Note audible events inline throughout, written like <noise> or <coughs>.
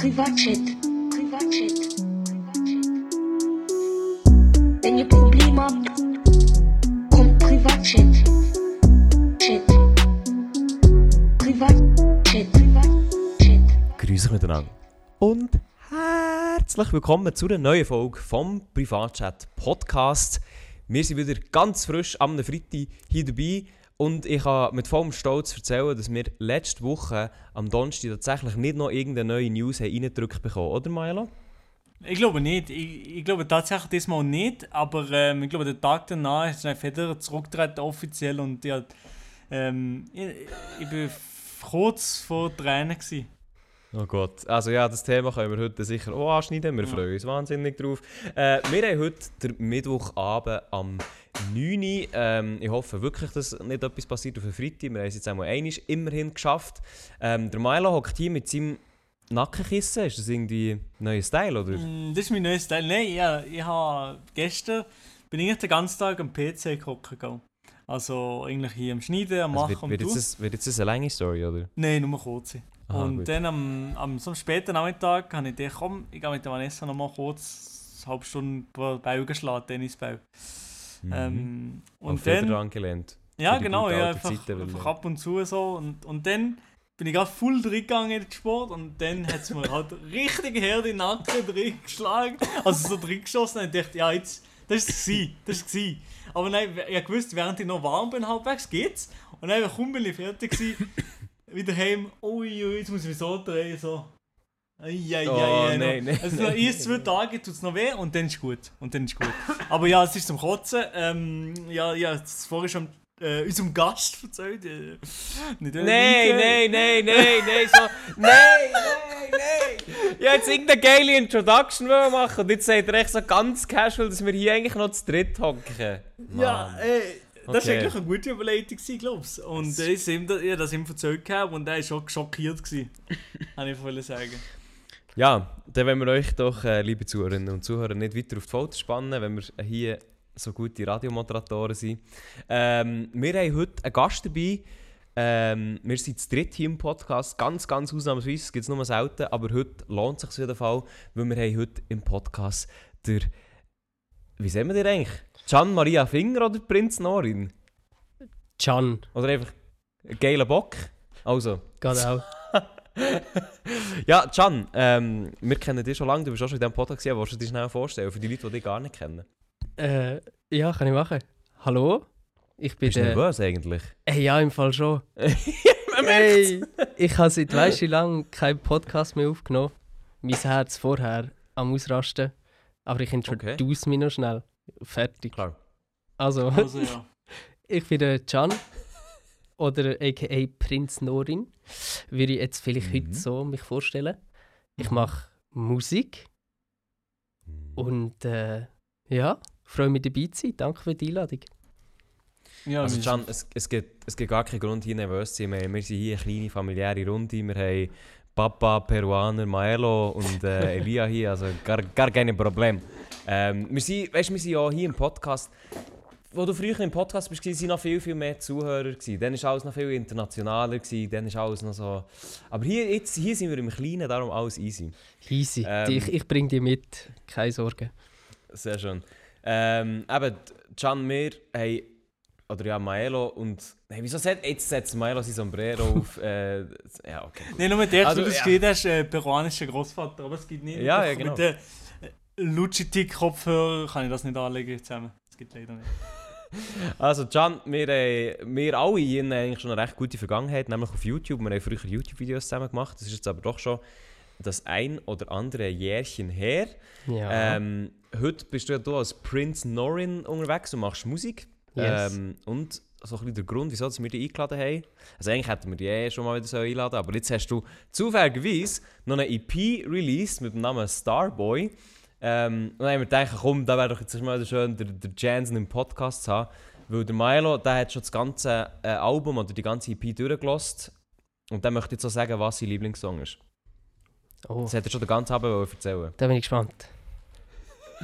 Privatchat. Privatchat. Wenn ihr Probleme habt, kommt Privatchat. Chat. Privatchat. Privatchat. Grüß euch miteinander. Und herzlich willkommen zu einer neuen Folge vom Privatchat Podcast. Wir sind wieder ganz frisch am Freitag hier dabei und ich kann mit vollem Stolz erzählen, dass wir letzte Woche am Donnerstag tatsächlich nicht noch irgendeine neue News reingedrückt bekommen, oder Milo? Ich glaube nicht. Ich, ich glaube tatsächlich diesmal nicht. Aber ähm, ich glaube, der Tag danach ist ein Federer zurückgetreten offiziell und ja, ähm, ich, ich bin kurz vor Tränen gewesen. Oh Gott. Also ja, das Thema können wir heute sicher auch anschneiden. Wir Ja. freuen uns wahnsinnig drauf. Äh, wir haben heute den Mittwochabend am 9. Uhr. Ähm, ich hoffe wirklich, dass nicht etwas passiert auf den Freitag. Wir haben es jetzt einmal einmal immerhin geschafft. Ähm, der Milo hockt hier mit seinem Nackenkissen. Ist das irgendwie ein neuer Style, oder? Mm, Das ist mein neues Teil. Nein, ja, ich habe gestern bin ich den ganzen Tag am PC gegangen. Also eigentlich hier am Schneiden, am Also Machen wird, und wird, jetzt tun. das, wird jetzt das eine lange Story, oder? Nein, nur kurz. Aha, und gut. dann am, am so späten Nachmittag habe ich gedacht, komm, ich gehe mit der Vanessa noch mal kurz eine halbe Stunde Ball geschlagen, Tennisball. Mhm. Ähm, und Federer dann... angelehnt. Ja, die genau, ja, einfach, Zeiten, einfach ab und zu so. Und, und dann bin ich gerade voll drin gegangen in den Sport und dann hat es mir <laughs> halt richtig her den Nacken drin geschlagen. Also so drin geschossen und ich dachte, ja, jetzt, das ist es. Das ist es. Aber nein, ich wusste, während ich noch warm bin, halbwegs geht's. Und dann kaum bin ich fertig gewesen, wieder heim, ui, ui, jetzt muss ich mich so drehen, so. Eieiei, Oh, nein, nein, Also noch erst zwei Tage tut es noch weh und dann ist gut. Und dann ist gut. Aber ja, es ist zum Kotzen. Ähm, ja, ja, das vorher schon äh, unserem Gast erzählt. Äh, Nein, nein, nein, nein, nein, so. Nein, nein, nein! Ich wollte jetzt irgendeine geile Introduction machen und jetzt sagt er echt so ganz casual, dass wir hier eigentlich noch zu dritt hocken. Ja, Mann. Das war eigentlich eine gute Überleitung, glaube ich. Und äh, ich habe das ihm erzählt gehabt und er war schon schockiert. Kann <laughs> ich wollte sagen. Ja, dann wollen wir euch doch, äh, liebe Zuhörerinnen und Zuhörer, nicht weiter auf die Folter spannen, wenn wir hier so gute Radiomoderatoren sind. Ähm, wir haben heute einen Gast dabei. Ähm, wir sind zu dritt hier im Podcast. Ganz, ganz ausnahmsweise, das gibt es nur selten, aber heute lohnt es sich auf jeden Fall, weil wir haben heute im Podcast der, wie sehen wir den eigentlich? Gian Maria Finger oder Prinz Norin? Can, Oder einfach ein geiler Bock? Also, geht auch. <laughs> ja, Can, ähm, wir kennen dich schon lange, du bist auch schon in diesem Podcast, aber willst du dich schnell vorstellen, für die Leute, die dich gar nicht kennen? Äh, ja, kann ich machen. Hallo? Ich bin Bist du der. nervös eigentlich? Hey, ja, im Fall schon. <laughs> Hey, ich habe seit weißt du lang keinen Podcast mehr aufgenommen. Mein Herz vorher am Ausrasten. Aber ich introduce mich noch schnell. Fertig. Klar. Also, Also ja. <laughs> ich bin der Can. Oder aka Prinz Norin. Würde ich jetzt vielleicht Mhm. heute so mich vorstellen. Ich mache Musik. Und äh, ja, freue mich dabei zu sein. Danke für die Einladung. ja Also Can, es, es, gibt, es gibt gar keinen Grund, hier nervös zu sein. Wir, wir sind hier eine kleine familiäre Runde. Wir haben Papa, Peruaner, Maelo und äh, <laughs> Elia hier, also gar, gar kein Problem. Ähm, wir, sind, weißt, wir sind ja hier im Podcast. Wo du früher im Podcast warst, waren noch viel, viel mehr Zuhörer. Gewesen. Dann war alles noch viel internationaler. Gewesen. Dann ist alles noch so... Aber hier, jetzt, hier sind wir im Kleinen, darum alles easy. Easy. Ähm, ich ich bringe dich mit. Keine Sorge. Sehr schön. Ähm, eben, Can, wir haben, oder ja, Maelo und, hey, wieso set, jetzt setzt Maelo sein Sombrero <laughs> auf, äh, ja, okay. Nein, nur mit der, Also, das ja. er ist äh, peruanischer Großvater, aber es gibt nicht. Ja, mit ja, genau. Mit den Lucitic-Kopfhörer kann ich das nicht anlegen zusammen. Das geht leider nicht. <laughs> Also Can, wir, äh, wir alle hier haben eigentlich schon eine recht gute Vergangenheit, nämlich auf YouTube. Wir haben früher YouTube-Videos zusammen gemacht, das ist jetzt aber doch schon das ein oder andere Jährchen her. Ja. Ähm, heute bist du ja du als Prince Norin unterwegs und machst Musik. Yes. Ähm, und so ein bisschen der Grund, wieso wir dich eingeladen haben. Also eigentlich hätten wir dich eh schon mal wieder so einladen aber jetzt hast du zufälligerweise noch eine EP released mit dem Namen Starboy. Ähm, und dann haben wir gedacht, komm, da wäre doch jetzt mal schön, der, der Jansen im Podcast zu haben. Weil der Milo, der hat schon das ganze äh, Album oder die ganze EP durchgelost. Und der möchte jetzt auch sagen, was sein Lieblingssong ist. oh, Das hat er schon den ganzen Abend erzählen da bin ich gespannt.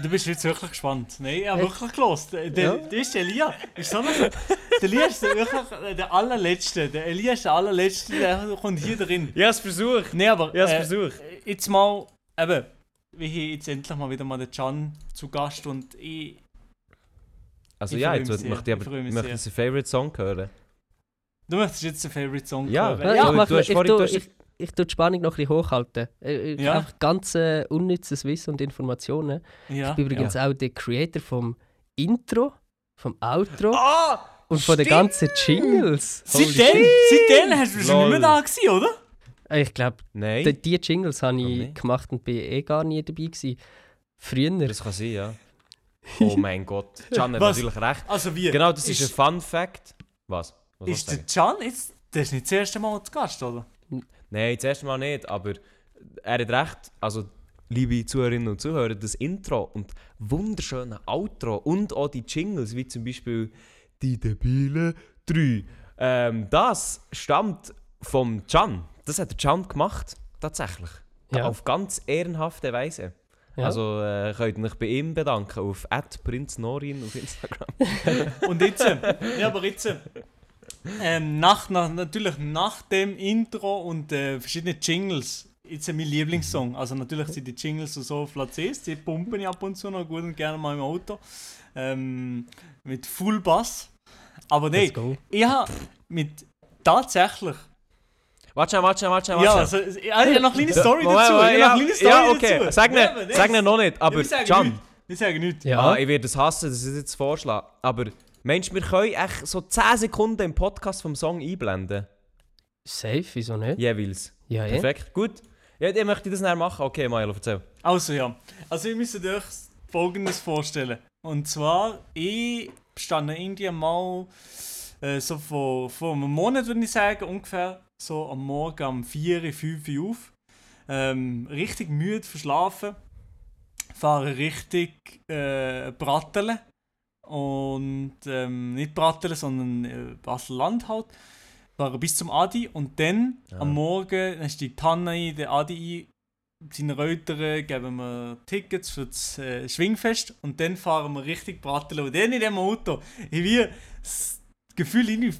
Du bist jetzt wirklich gespannt. Nein, ich habe wirklich gelost. Der, der, Ja. der ist Elia. Ist so der Elia ist der wirklich der allerletzte. Der Elia ist der allerletzte, der kommt hier drin. Ich habe es versucht. Nein, aber Ich habe äh, es versucht. jetzt mal, eben, wir haben jetzt endlich mal wieder mal den Can zu Gast und ich, Also ich ja, jetzt möchte ich Ich aber mich möchte sehr. einen Favorite Song hören. du möchtest jetzt den Favorite Song Ja. hören. Ja, Ja, ich, du hast ich, du hast- ich, ich tu die Spannung noch ein bisschen hochhalten. Äh, Ich, Ja. Einfach ganz äh, unnützes Wissen und Informationen. ja. Ich bin übrigens auch der Creator vom Intro, vom Outro Ah! und von den ganzen Jingles. Seitdem, seitdem hast du schon nicht mehr da gewesen, oder? Äh, Ich glaube, die, die Jingles habe ich gemacht und bin eh gar nie dabei gewesen. Früher. das kann sein, ja. Oh <laughs> mein Gott. Can hat Was? natürlich recht. Also wie? Genau, das ist, ist, ein Fun Fact. Was? Was Ist der? Can jetzt, der ist nicht das erste Mal zu Gast, oder? Nein, das erste Mal nicht, aber er hat recht. Also, liebe Zuhörerinnen und Zuhörer, das Intro und wunderschöne Outro und auch die Jingles, wie zum Beispiel die debile 3. Ähm, das stammt vom Can. Das hat der Can gemacht, tatsächlich. Ja. Auf ganz ehrenhafte Weise. Ja. Also äh, könnt ihr euch bei ihm bedanken auf @prinznorin auf Instagram. <laughs> Und jetzt, ja, aber jetzt, ähm, nach, nach, natürlich nach dem Intro und äh, verschiedenen Jingles, jetzt äh, mein Lieblingssong. Also natürlich sind die Jingles so 1, die pumpen ich ab und zu noch gut und gerne mal im Auto. Ähm, mit Full Bass. Aber nein, ich habe mit tatsächlich. Warte warte warte schnell. Ja, warte also, ich habe noch eine kleine Story dazu. Moment, Ich habe noch eine kleine Story ja, okay. dazu. Sag Ja, mir, aber sag mir das- noch nicht, aber ja, wir sagen nichts. Ja. ah, ich werde es hassen, ich es jetzt vorschlage, aber meinst du, wir können echt so 10 Sekunden im Podcast vom Song einblenden? Safe, wieso nicht? Jeweils. Ja, eh. Perfekt, gut. Ja, dann möchte ich das näher machen. Okay, Milo, erzähl. Also ja, also ihr müsst euch folgendes vorstellen. Und zwar, ich stand irgendwie mal äh, so vor, vor einem Monat, würde ich sagen, ungefähr so am Morgen um 4, 5 Uhr auf. Ähm, richtig müde, verschlafen. Fahre richtig äh, Bratteln. Und ähm, nicht Bratteln, sondern äh, Basel-Land halt. Fahre bis zum Adi und dann Ja. am Morgen dann steigt Tanne ein, der Adi ein, seine Eltern geben wir Tickets für das äh, Schwingfest und dann fahren wir richtig Bratteln. Und dann in dem Auto, ich wie das Gefühl, irgendwie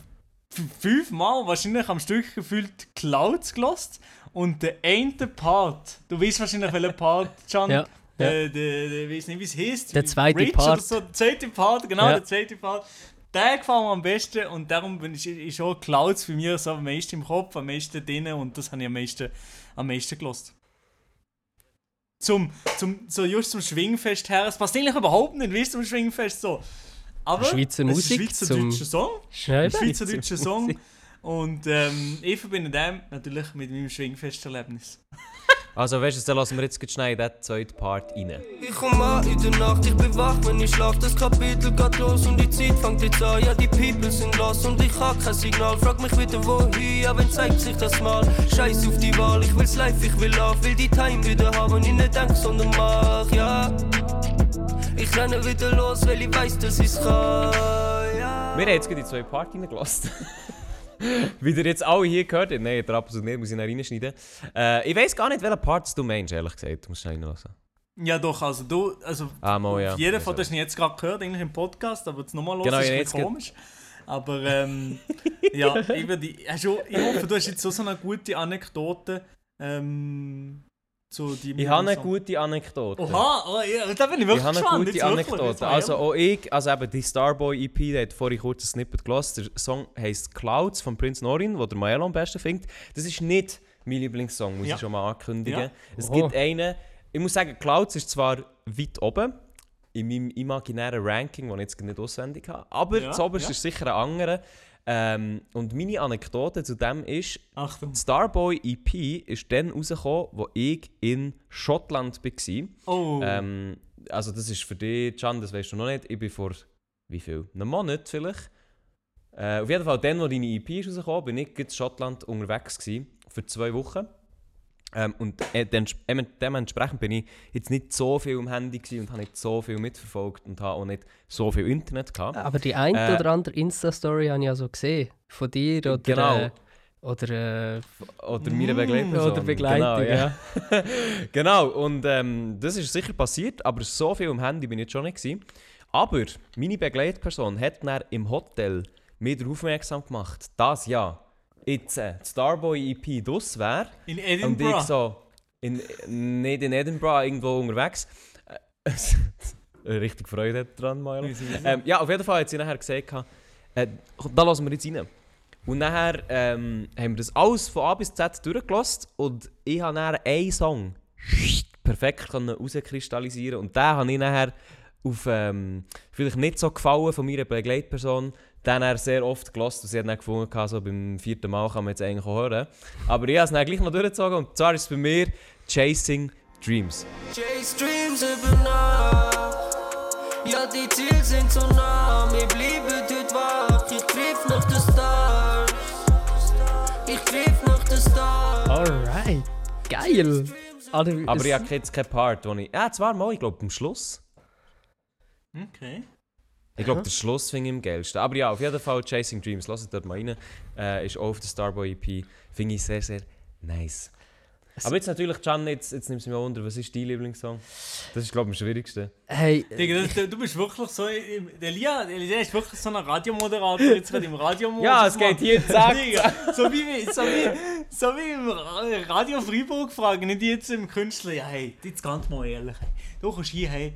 fünfmal wahrscheinlich am Stück gefühlt Clouds gelost und der eine Part, du weißt wahrscheinlich welcher Part, Can, Ja, ja. äh, der, der, weiß nicht wie es heißt. Der zweite Rich Part. So, der zweite Part, genau, Ja. der zweite Part. Der gefällt mir am besten und darum bin ich, ist auch Clouds für mich so am meisten im Kopf, am meisten drin und das habe ich am meisten, am meisten gelost. Zum, zum, so just zum Schwingfest her, es passt eigentlich überhaupt nicht, wie ist zum Schwingfest so. Aber Schweizer es Musik schweizerdeutscher Song, schweizerdeutscher Song und ähm, ich verbinde dem natürlich mit meinem Schwingfesterlebnis. Also, weißt du, dann lassen wir jetzt schnell in den zweiten Part rein. Ich komm an in der Nacht, ich bin wach, wenn ich schlaf, das Kapitel geht los und die Zeit fängt jetzt an, ja die People sind los und ich hab kein Signal, frag mich wieder wohin, ja wenn zeigt sich das mal, scheiß auf die Wahl, ich will's live, ich will auf, will die Time wieder haben ich nicht denk, sondern mach, ja. Ich renne wieder los, weil ich weiß, dass ich's kann, ja. Wir haben jetzt gerade die zwei Part reingelassen. <laughs> <laughs> Wie ihr jetzt alle hier gehört habt. Nein, der absolut nicht, muss ich noch reinschneiden. Äh, ich weiß gar nicht, welchen Parts du meinst, ehrlich gesagt. Du musst schnell reinlassen. Ja doch, also du, also Ah, mal, ja. das hast du jetzt gerade gehört, eigentlich im Podcast, aber jetzt nochmal los, Genau, ist jetzt komisch. Aber ähm, ja, ich, würde, ich hoffe, du hast jetzt so, so eine gute Anekdote ähm, zu deinem Ich habe eine gute Anekdote. Oha, oh, ja, da bin ich wirklich Ich habe eine gespannt. gute Anekdote. Also auch ich, also eben die Starboy EP, der hat vorhin kurz ein Snippet gelassen. Der Song heisst Clouds von Prince Norin, wo der Maelo am besten findet. Das ist nicht mein Lieblingssong, muss Ja. ich schon mal ankündigen. Ja. Es gibt einen, ich muss sagen, Clouds ist zwar weit oben in meinem imaginären Ranking, das ich jetzt nicht auswendig habe, aber Ja, das oberste ja. ist sicher ein anderer. Ähm, und meine Anekdote zu dem ist, Achtung. die Starboy EP ist dann rausgekommen, wo ich in Schottland war. Oh, Ähm, also das ist für dich, Can, das weißt du noch nicht. Ich bin vor, wie viel? Einem Monat vielleicht. Äh, auf jeden Fall, dann, wo deine EP ist rausgekommen, bin ich in Schottland unterwegs gewesen, für zwei Wochen. Ähm, und äh, äh, dementsprechend bin ich jetzt nicht so viel am Handy und habe nicht so viel mitverfolgt und habe auch nicht so viel Internet gehabt. Aber die eine Äh, oder andere Insta-Story habe ich also gesehen. Von dir oder Genau. äh, Oder, äh, Oder meine Mm, Begleitperson. oder Begleitung, Genau, ja. <laughs> genau, und ähm, das ist sicher passiert, aber so viel am Handy bin ich jetzt schon nicht. Gewesen. Aber meine Begleitperson hat dann im Hotel mir darauf aufmerksam gemacht, dass ja jetzt äh, die Starboy EP das wäre. In Und Edinburgh. ich so, in, nicht in Edinburgh, irgendwo unterwegs. Äh, <laughs> Richtig Freude dran, Milo. Ähm, ja, auf jeden Fall hat sie nachher gesagt, äh, da lassen wir jetzt rein. Und nachher ähm, haben wir das alles von A bis Z durchgelassen und ich habe dann einen Song perfekt können rauskristallisieren und den habe ich nachher auf ähm, vielleicht nicht so gefallen von meiner Begleitperson, den er sehr oft gelassen und sie hat dann gefunden, so beim vierten Mal kann man jetzt eigentlich auch hören. Aber ich habe es dann gleich noch durchgezogen und zwar ist es bei mir Chasing Dreams. Chase Dreams über Nacht. Ja, die Ziele sind so nah. Wir bleiben dort wach. Ich griff nach den Stars. Ich griff nach den Stars. alright. Geil! Aber es- ich habe jetzt keinen Part, wo ich... Ja, zwar mal, ich glaube am Schluss. Okay. Ich glaube, der Schluss finde ich am geilsten. Aber ja, auf jeden Fall Chasing Dreams. Lasst dort mal rein. Äh, ist auch auf der Starboy EP. Finde ich sehr, sehr nice. Aber jetzt natürlich, Can, jetzt, jetzt nimmst du mich unter. Was ist dein Lieblingssong? Das ist, glaube ich, am schwierigsten. Hey, Digga, das, du bist wirklich so. Der Lia, der Lia ist wirklich so ein Radiomoderator jetzt gerade im Radio. Ja, es geht hier, zack. Digga, so wie, so wie, so wie im Ra- Radio Freiburg fragen, nicht jetzt im Künstler. Ja, hey, jetzt ganz mal ehrlich. Hey. Du kommst hier, hey,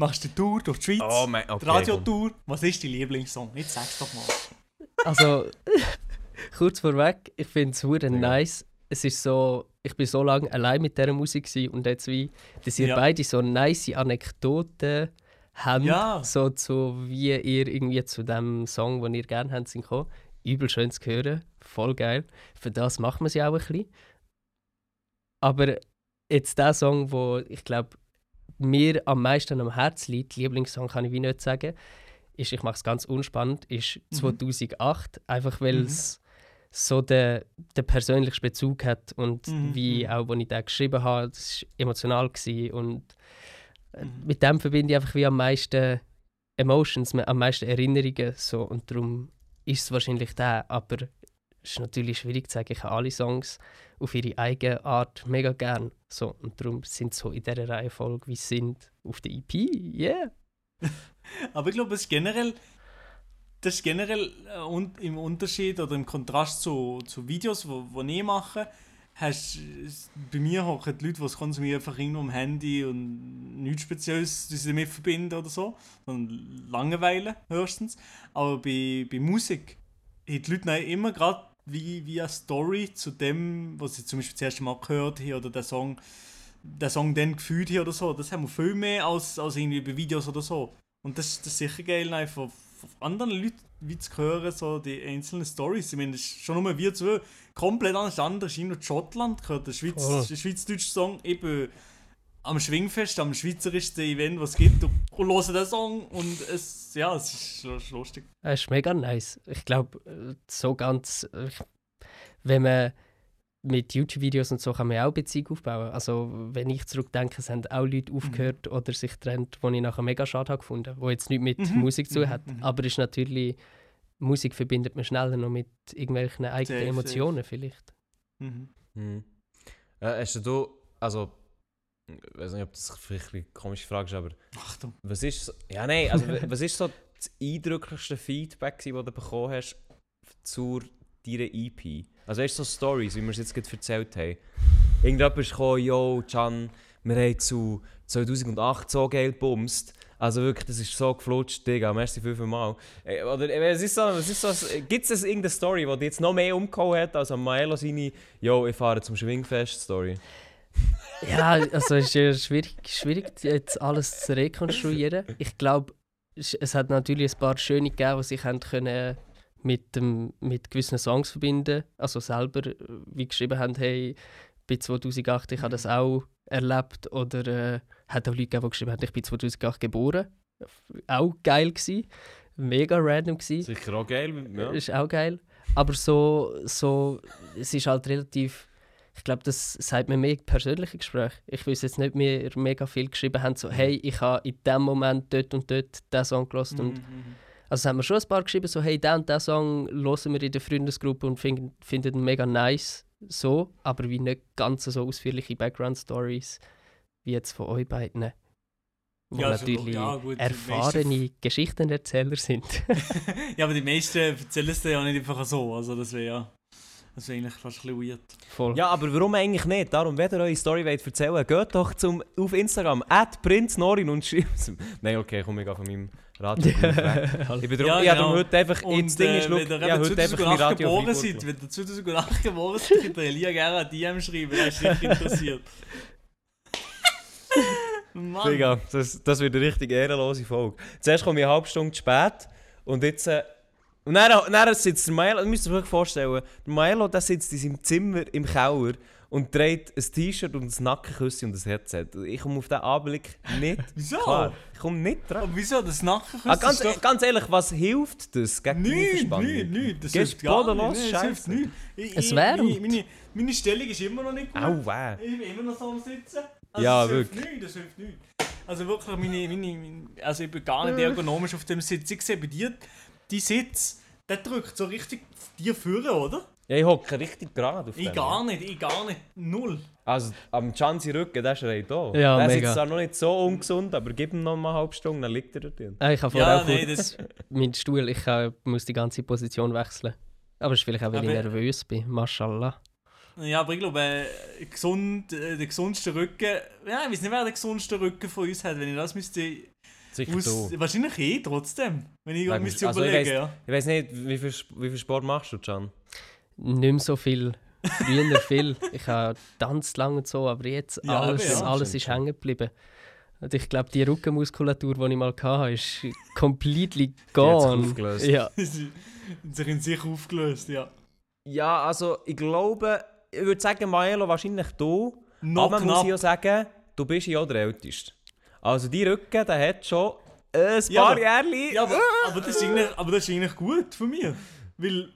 machst eine Tour durch die Schweiz. Oh mein- okay, die Radiotour. Was ist dein Lieblingssong? Jetzt sag's doch mal. also <laughs> kurz vorweg, ich finde es hure nice. Es ist so, ich bin so lange allein mit dieser Musik und jetzt wie, dass ihr Ja. beide so nice Anekdoten habt, Ja. so zu wie ihr irgendwie zu dem Song, den ihr gerne habt, sind gekommen. Übel schön zu hören, voll geil. Für das macht man sie auch ein bisschen. Aber jetzt der Song, wo ich glaube mir am meisten am Herzen liegt, Lieblingssong kann ich wie nicht sagen, ist, ich mache es ganz unspannend, ist 2008, einfach weil Mhm. es so den, den persönlichen Bezug hat und Mhm, wie mhm. auch, als ich den geschrieben habe, das war emotional gewesen und äh, Mhm. mit dem verbinde ich einfach wie am meisten Emotions, am meisten Erinnerungen so und darum ist es wahrscheinlich der, aber ist natürlich schwierig zu sagen, ich habe alle Songs auf ihre eigene Art mega gern so und darum sind sie so in dieser Reihenfolge, wie sie sind, auf der EP, yeah! <laughs> Aber ich glaube, es generell, das ist generell äh, im Unterschied oder im Kontrast zu, zu Videos, wo ich mache, hast, bei mir hocken die Leute, die es konsumieren, einfach irgendwo am Handy und nichts Spezielles, die sie damit verbinden oder so, sondern Langeweile höchstens. Aber bei, bei Musik haben die Leute immer gerade wie, wie eine Story zu dem, was sie zum Beispiel das erste Mal gehört haben oder der Song, der Song dann gefühlt haben oder so. Das haben wir viel mehr als, als irgendwie bei Videos oder so. Und das, das ist sicher geil, einfach von, anderen Leuten wie zu hören, so die einzelnen Stories. Ich meine, das ist schon nur wir zwei komplett anders. Anders in Schottland gehört der, Schweiz, Voll. der schweizerdeutsche Song eben am Schwingfest, am schweizerischsten Event, was es gibt, und, und hören den Song und es, ja, es ist, es ist lustig. Es ist mega nice. Ich glaube, so ganz. äh, Wenn man mit YouTube-Videos und so kann man auch Beziehung aufbauen. Also, wenn ich zurückdenke, es haben auch Leute aufgehört oder sich getrennt, die ich nachher mega schade habe gefunden wo jetzt nichts mit Mhm. Musik zu Mhm, hat. mhm. Aber ist natürlich. Musik verbindet man schneller noch mit irgendwelchen eigenen Safe, Emotionen vielleicht. Mhm. Mhm. Äh, hast du, also, ich weiß nicht, ob das vielleicht eine komische Frage ist, aber Achtung. was ist, so- ja nein, also wa- was ist so das eindrücklichste Feedback, das du bekommen hast zur deiner EP? Also hast du so Stories, wie wir es jetzt gerade erzählt haben? Irgendjemand ist gekommen, yo, Can, wir haben zu 2008 so geil gebumst. Also wirklich, das ist so geflutscht, Digga, merci fünfmal. Oder was ist so, was ist so, gibt es irgendeine Story, die dich jetzt noch mehr umgehauen hat, als Maelo seine «Yo, ich fahre zum Schwingfest»-Story? Ja, also es ist ja schwierig, schwierig, jetzt alles zu rekonstruieren. Ich glaube, es hat natürlich ein paar schöne gegeben, die sich haben können mit, dem, mit gewissen Songs verbinden Also selber, äh, wie geschrieben haben, hey, bei 2008, ich habe das auch erlebt. Oder äh, hat auch Leute gegeben, die geschrieben haben, ich bin 2008 geboren. Auch geil gewesen. Mega random gewesen. Sicher auch geil, ja. Ist auch geil. Aber so, so, es ist halt relativ. Ich glaube, das sagt mir mehr persönliche Gespräche. Ich weiß jetzt nicht, wir mega viel geschrieben haben, so, hey, ich habe in dem Moment dort und dort diesen Song gehört. Und Mhm. Also haben mir schon ein paar geschrieben, so hey, den und den Song hören wir in der Freundesgruppe und finden, finden ihn mega nice, so, aber wie nicht ganz so ausführliche Background-Stories wie jetzt von euch beiden. Wo Ja, also, natürlich ja, gut, die erfahrene Geschichtenerzähler sind. <laughs> Ja, aber die meisten erzählen es ja nicht einfach so. Also das wäre ja. Das wäre eigentlich fast ein bisschen weird. Voll. Ja, aber warum eigentlich nicht? Darum, wenn ihr eure Story wollt erzählen geht doch zum, auf Instagram, at Norin und schreibt Nein, okay, komm, ich gehe von meinem Radio <laughs> weg. Ich bin darum, Ja, ich habe genau. heute einfach, jetzt Ding ist, äh, wenn ihr heute einfach mein 2008 Radio geboren seid, wenn ihr 2008 geboren seid, könnt ihr Elia gerne eine DM schreiben, der ist sicher interessiert. <laughs> Mann. Digga, das, das wird eine richtig ehrenlose Folge. Zuerst komme ich eine halbe Stunde zu spät und jetzt... Äh, und dann, dann sitzt der Maelo, müsst ihr euch vorstellen, der Maelo der sitzt in seinem Zimmer im Keller und trägt ein T-Shirt und ein Nackenküsschen und ein Headset. Ich komme auf diesen Anblick nicht <laughs> Wieso? klar. Ich komme nicht dran. Aber wieso? Das Nacken Ah, ganz, ganz ehrlich, was hilft das gegen die Nicht, Verspannung? nicht, nicht. Das hilft gar nicht. Das hilft scheiße. nicht. Ich- Es wärmt. Meine, meine, meine Stellung ist immer noch nicht gut. Au, weh. Ich bin immer noch so am Sitzen. Also Ja, das hilft wirklich. Nicht, das hilft nicht. Also wirklich, meine, meine, meine, also ich bin gar nicht ergonomisch auf dem Sitz. Ich sehe bei dir, die Sitz, der drückt so richtig dir führen, oder? Ja, ich hocke richtig gerade auf Ich dem, gar nicht, ich gar nicht. Null. Also am Chansi Rücken, der schreit da. Ja, der ist mega. jetzt zwar noch nicht so ungesund, aber gib ihm noch mal eine halbe Stunde, dann liegt er dort drin. Ah, ich habe vorher Ja, auch nein, kurz das, <laughs> meinen Stuhl, ich äh, muss die ganze Position wechseln. Aber es ist vielleicht auch, weil ich Aber- nervös bin. Mashallah. ja, aber ich glaube, äh, gesund, äh, der gesundeste Rücken, ja, ich weiß nicht, wer der gesundeste Rücken von uns hat, wenn ich das müsste, Sicher aus, du. wahrscheinlich eh trotzdem, wenn ich Wegen- müsste also ich überlegen, weiss- ja. Ich weiß nicht, wie viel, wie viel Sport machst du, Can? Nicht mehr so viel. Früher viel. Ich habe tanzt lang und so, aber jetzt Ja, alles, eben, ja. alles ist hängen geblieben. Und ich glaube, die Rückenmuskulatur, die ich mal hatte, ist completely <laughs> hat sich gone. aufgelöst. Ja. <laughs> Sie haben sich in sich aufgelöst, ja. Ja, also ich glaube, ich würde sagen, Maelo wahrscheinlich du. Noch aber man muss knapp. ja sagen, du bist ja auch der Älteste. Also die Rücken, der hat schon ein Ja, paar aber- Jährchen. Ja, aber, aber, das ist eigentlich, aber das ist eigentlich gut von mir. Weil,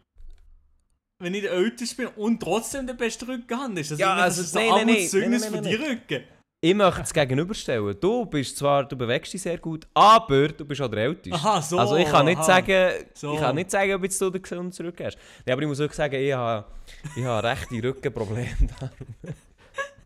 wenn ich der Älteste bin und trotzdem den besten Rücken habe, ist das Ja, also, so nein, ein nein, nein, Armutszeugnis nein, für nein, die nein, Rücken. Ich möchte es gegenüberstellen. Du bist zwar, du bewegst dich sehr gut, aber du bist auch der Älteste. Aha, so. also ich kann nicht aha. sagen, So. ich kann nicht sagen, ob jetzt du den gesunden zurück hast. Nee, aber ich muss wirklich sagen, ich habe, ich habe rechte Rückenprobleme. <laughs>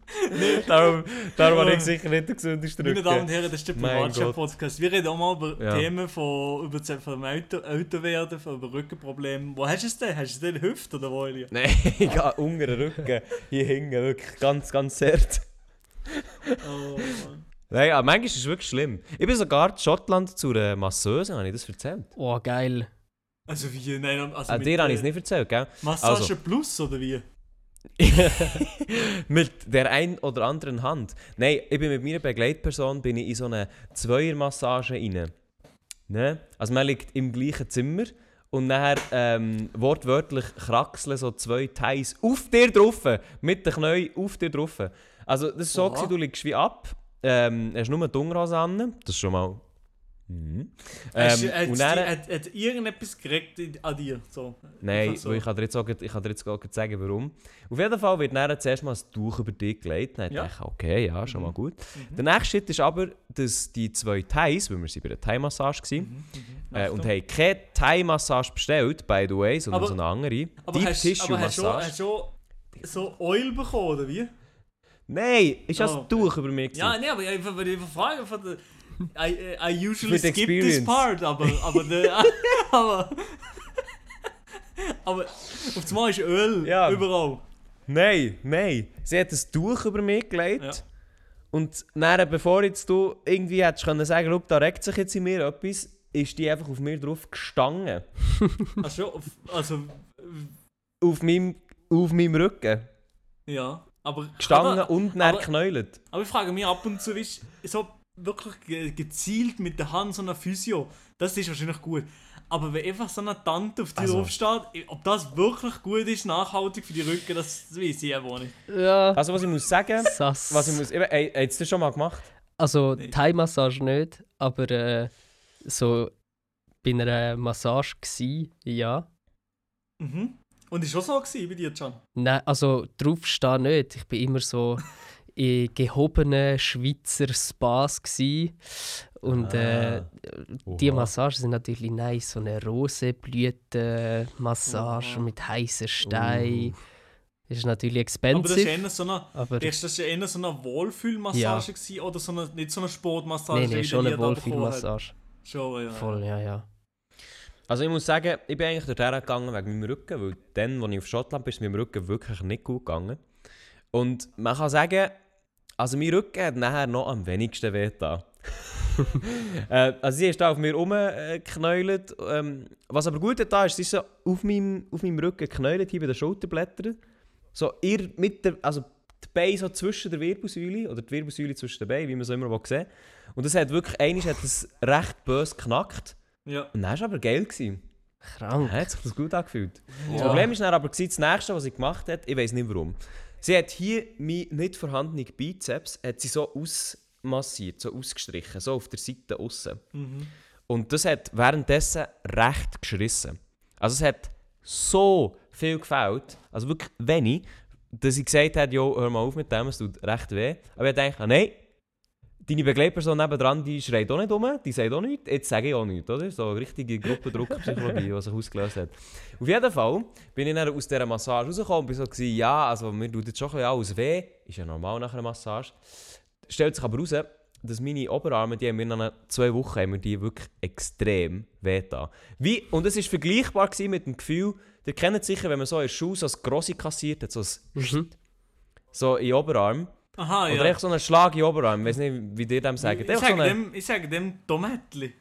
<laughs> Darum, darum, darum habe ich sicher nicht den gesündesten Meine Damen und Rücken. Herren, das ist der Privatchat-Podcast. Wir reden auch mal über Ja. Themen von, über das vom Älterwerden, von über Rückenprobleme. Wo hast du es denn? Hast du es denn in der Hüfte oder wo? Nein, <laughs> ich habe unter den Rücken, hier hinten, wirklich ganz, ganz zart. Oh, Mann. Nein, aber manchmal ist es wirklich schlimm. Ich bin sogar in Schottland zu einer Masseuse, habe ich das erzählt? Oh, geil. Also wie? Nein, also Ah, dir habe äh, ich es nicht erzählt, gell? Massage Also. Plus oder wie? <laughs> mit der ein oder anderen Hand. Nein, ich bin mit meiner Begleitperson bin ich in so eine Zweiermassage rein. Ne? Also man liegt im gleichen Zimmer und nachher ähm, wortwörtlich kraxeln so zwei Thais auf dir drauf, mit den Knien auf dir drauf. Also das ist so, gewesen, du liegst wie ab, ähm, hast nur die Unterhose an, das ist schon mal... Mhm. Hast, Ähm, hat, und die- dann, hat, hat irgendetwas gekriegt an dir? So. Nein, so. ich kann dir jetzt auch, ich kann dir jetzt auch sagen, warum. Auf jeden Fall wird dann zuerst mal ein Tuch über dich gelegt. Dann Ja. dachte ich, okay, ja, schon mal Mhm. gut. Der nächste Schritt ist aber, dass die zwei Thais, weil wir sind bei der Thai-Massage waren, Mhm, äh, und haben keine Thai-Massage bestellt, by the way, sondern Aber- so eine andere. Aber Deep hast, aber hast du schon, Tissue-Massage. hast schon so Oil bekommen, oder wie? Nein, ist das Oh, ein Tuch über mich? Ja, gewesen? nee, aber ich ich frage von der. I, I usually skip this Experience. part, aber. Aber, der, <laughs> aber, aber auf das Mal ist Öl Ja. überall. Nein, nein. Sie hat ein Tuch über mich gelegt. Ja. Und dann, bevor jetzt du irgendwie hättest können sagen, «Schau, da regt sich jetzt in mir etwas, ist die einfach auf mir drauf gestangen. <laughs> Also, schon auf, also Auf meinem, auf meinem Rücken. ja. Aber, Gestangen aber, und dann aber- geknäult. aber ich frage mich ab und zu, ist so wirklich ge- gezielt mit der Hand so einer Physio, das ist wahrscheinlich gut. Aber wenn einfach so eine Tante auf dir Also- drauf steht, ob das wirklich gut ist, nachhaltig für die Rücken, das weiß ich einfach nicht. Ja. Also was ich muss sagen, Sass. was ich muss... Eben, ey, hast du das schon mal gemacht? Also Nee. Thai-Massage nicht, aber äh, so bei einer Massage gsi, ja. Mhm. Und ist schon so gewesen bei dir, Can? Nein, also draufstehen nicht. Ich bin immer so in gehobenen Schweizer Spas. Gsi. Und äh, die Oha. Massagen sind natürlich nice. So eine Rosenblütenmassage Oha. mit heißen Steinen. Das ist natürlich Aber das ist expensive. eher so eine, Aber, ist das eher so eine Wohlfühlmassage gewesen, oder so eine, nicht so eine Sportmassage? nee, wie nee, schon eine? Wohlfühlmassage. Schon, ja. Voll, ja, ja. Also ich muss sagen, ich bin eigentlich dorthin gegangen wegen meinem Rücken, weil dann, als ich auf Schottland bin, ist mir mein Rücken wirklich nicht gut gegangen. Und man kann sagen, also mein Rücken hat nachher noch am wenigsten wehgetan. <laughs> äh, also sie ist da auf mir rumgeknäult. Ähm, was aber gut da ist, sie ist so auf meinem, auf meinem Rücken geknäult, hier bei den Schulterblättern. So ihr, mit der, also die Beine so zwischen der Wirbelsäule, oder die Wirbelsäule zwischen den Beinen, wie man so immer sehen. Und das hat wirklich, einmal hat es recht böse geknackt. Ja. Und dann war es aber geil. Gewesen. Krank. Hat sich das gut angefühlt. Das Ja. Problem ist dann aber, das nächste, was sie gemacht hat, ich weiß nicht warum. Sie hat hier meinen nicht vorhandenen Bizeps hat sie so ausmassiert, so ausgestrichen, so auf der Seite außen. Mhm. Und das hat währenddessen recht geschrissen. Also es hat so viel gefällt, also wirklich wenig, dass ich gesagt habe, jo, hör mal auf mit dem, es tut recht weh. Aber ich dachte, nein, deine Begleitperson nebendran, die schreit auch nicht um, die sagt auch nichts, jetzt sage ich auch nichts, oder? So eine richtige Gruppendruckpsychologie, die sich ausgelöst hat. Auf jeden Fall bin ich dann aus dieser Massage rausgekommen und bin so, gewesen, ja, also mir tut jetzt schon ein bisschen alles weh, ist ja normal nach einer Massage. Stellt sich aber raus, dass meine Oberarme, die haben mir nach zwei Wochen haben die wirklich extrem wehgetan. Wie, und es war vergleichbar mit dem Gefühl, ihr kennt es sicher, wenn man so in der Schule so ein Grossi kassiert hat, so, ein Mhm. so in den Oberarm. Aha, Oder ja. echt so einen Schlag in den Oberarm, ich weiß nicht, wie ihr dem sagt. ich, so sage eine- dem, ich sage dem Tomatli.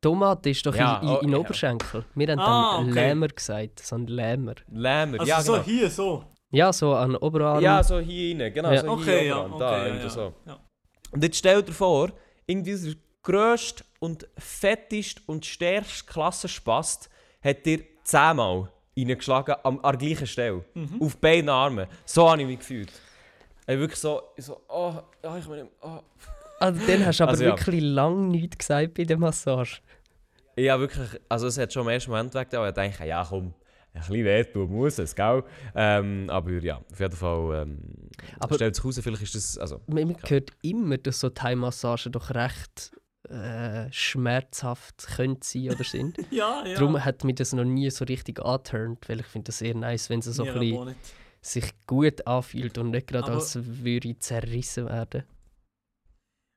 Tomate ist doch Ja, in, oh, in, in ja. Oberschenkel. Wir haben Ah, dann okay. Lämmer gesagt, so ein Lämmer. Lämmer, Also ja so genau. hier, so. Ja, so an Oberarm. Ja, so hier rein, genau, Ja. so Okay, hier ja. Oberarm, Okay, da, ja, irgendwie ja. so. ja. Und jetzt stell dir vor, irgendwie der grösste und fetteste und stärkste Klassenspast hat dir zehnmal reingeschlagen am, an der gleichen Stelle. Mhm. Auf beiden Armen. So habe ich mich gefühlt. Ich wirklich so, ich so oh, oh, ich meine, oh. Also, dann hast du aber Also, ja. wirklich lang nichts gesagt bei der Massage. Ja, wirklich, also es hat schon im ersten Moment weg, aber ich dachte, ja komm, ein bisschen wehtun muss es, gell? Ähm, aber ja, auf jeden Fall ähm, Aber- stellt sich raus, vielleicht ist das, also, Man man hört immer, dass so Thai-Massagen doch recht äh, schmerzhaft können sein oder sind. <laughs> Ja, ja. Darum hat mich das noch nie so richtig angeturnt, weil ich finde das sehr nice, wenn es so Mir ein bisschen. Sich gut anfühlt und nicht gerade als würde ich zerrissen werden.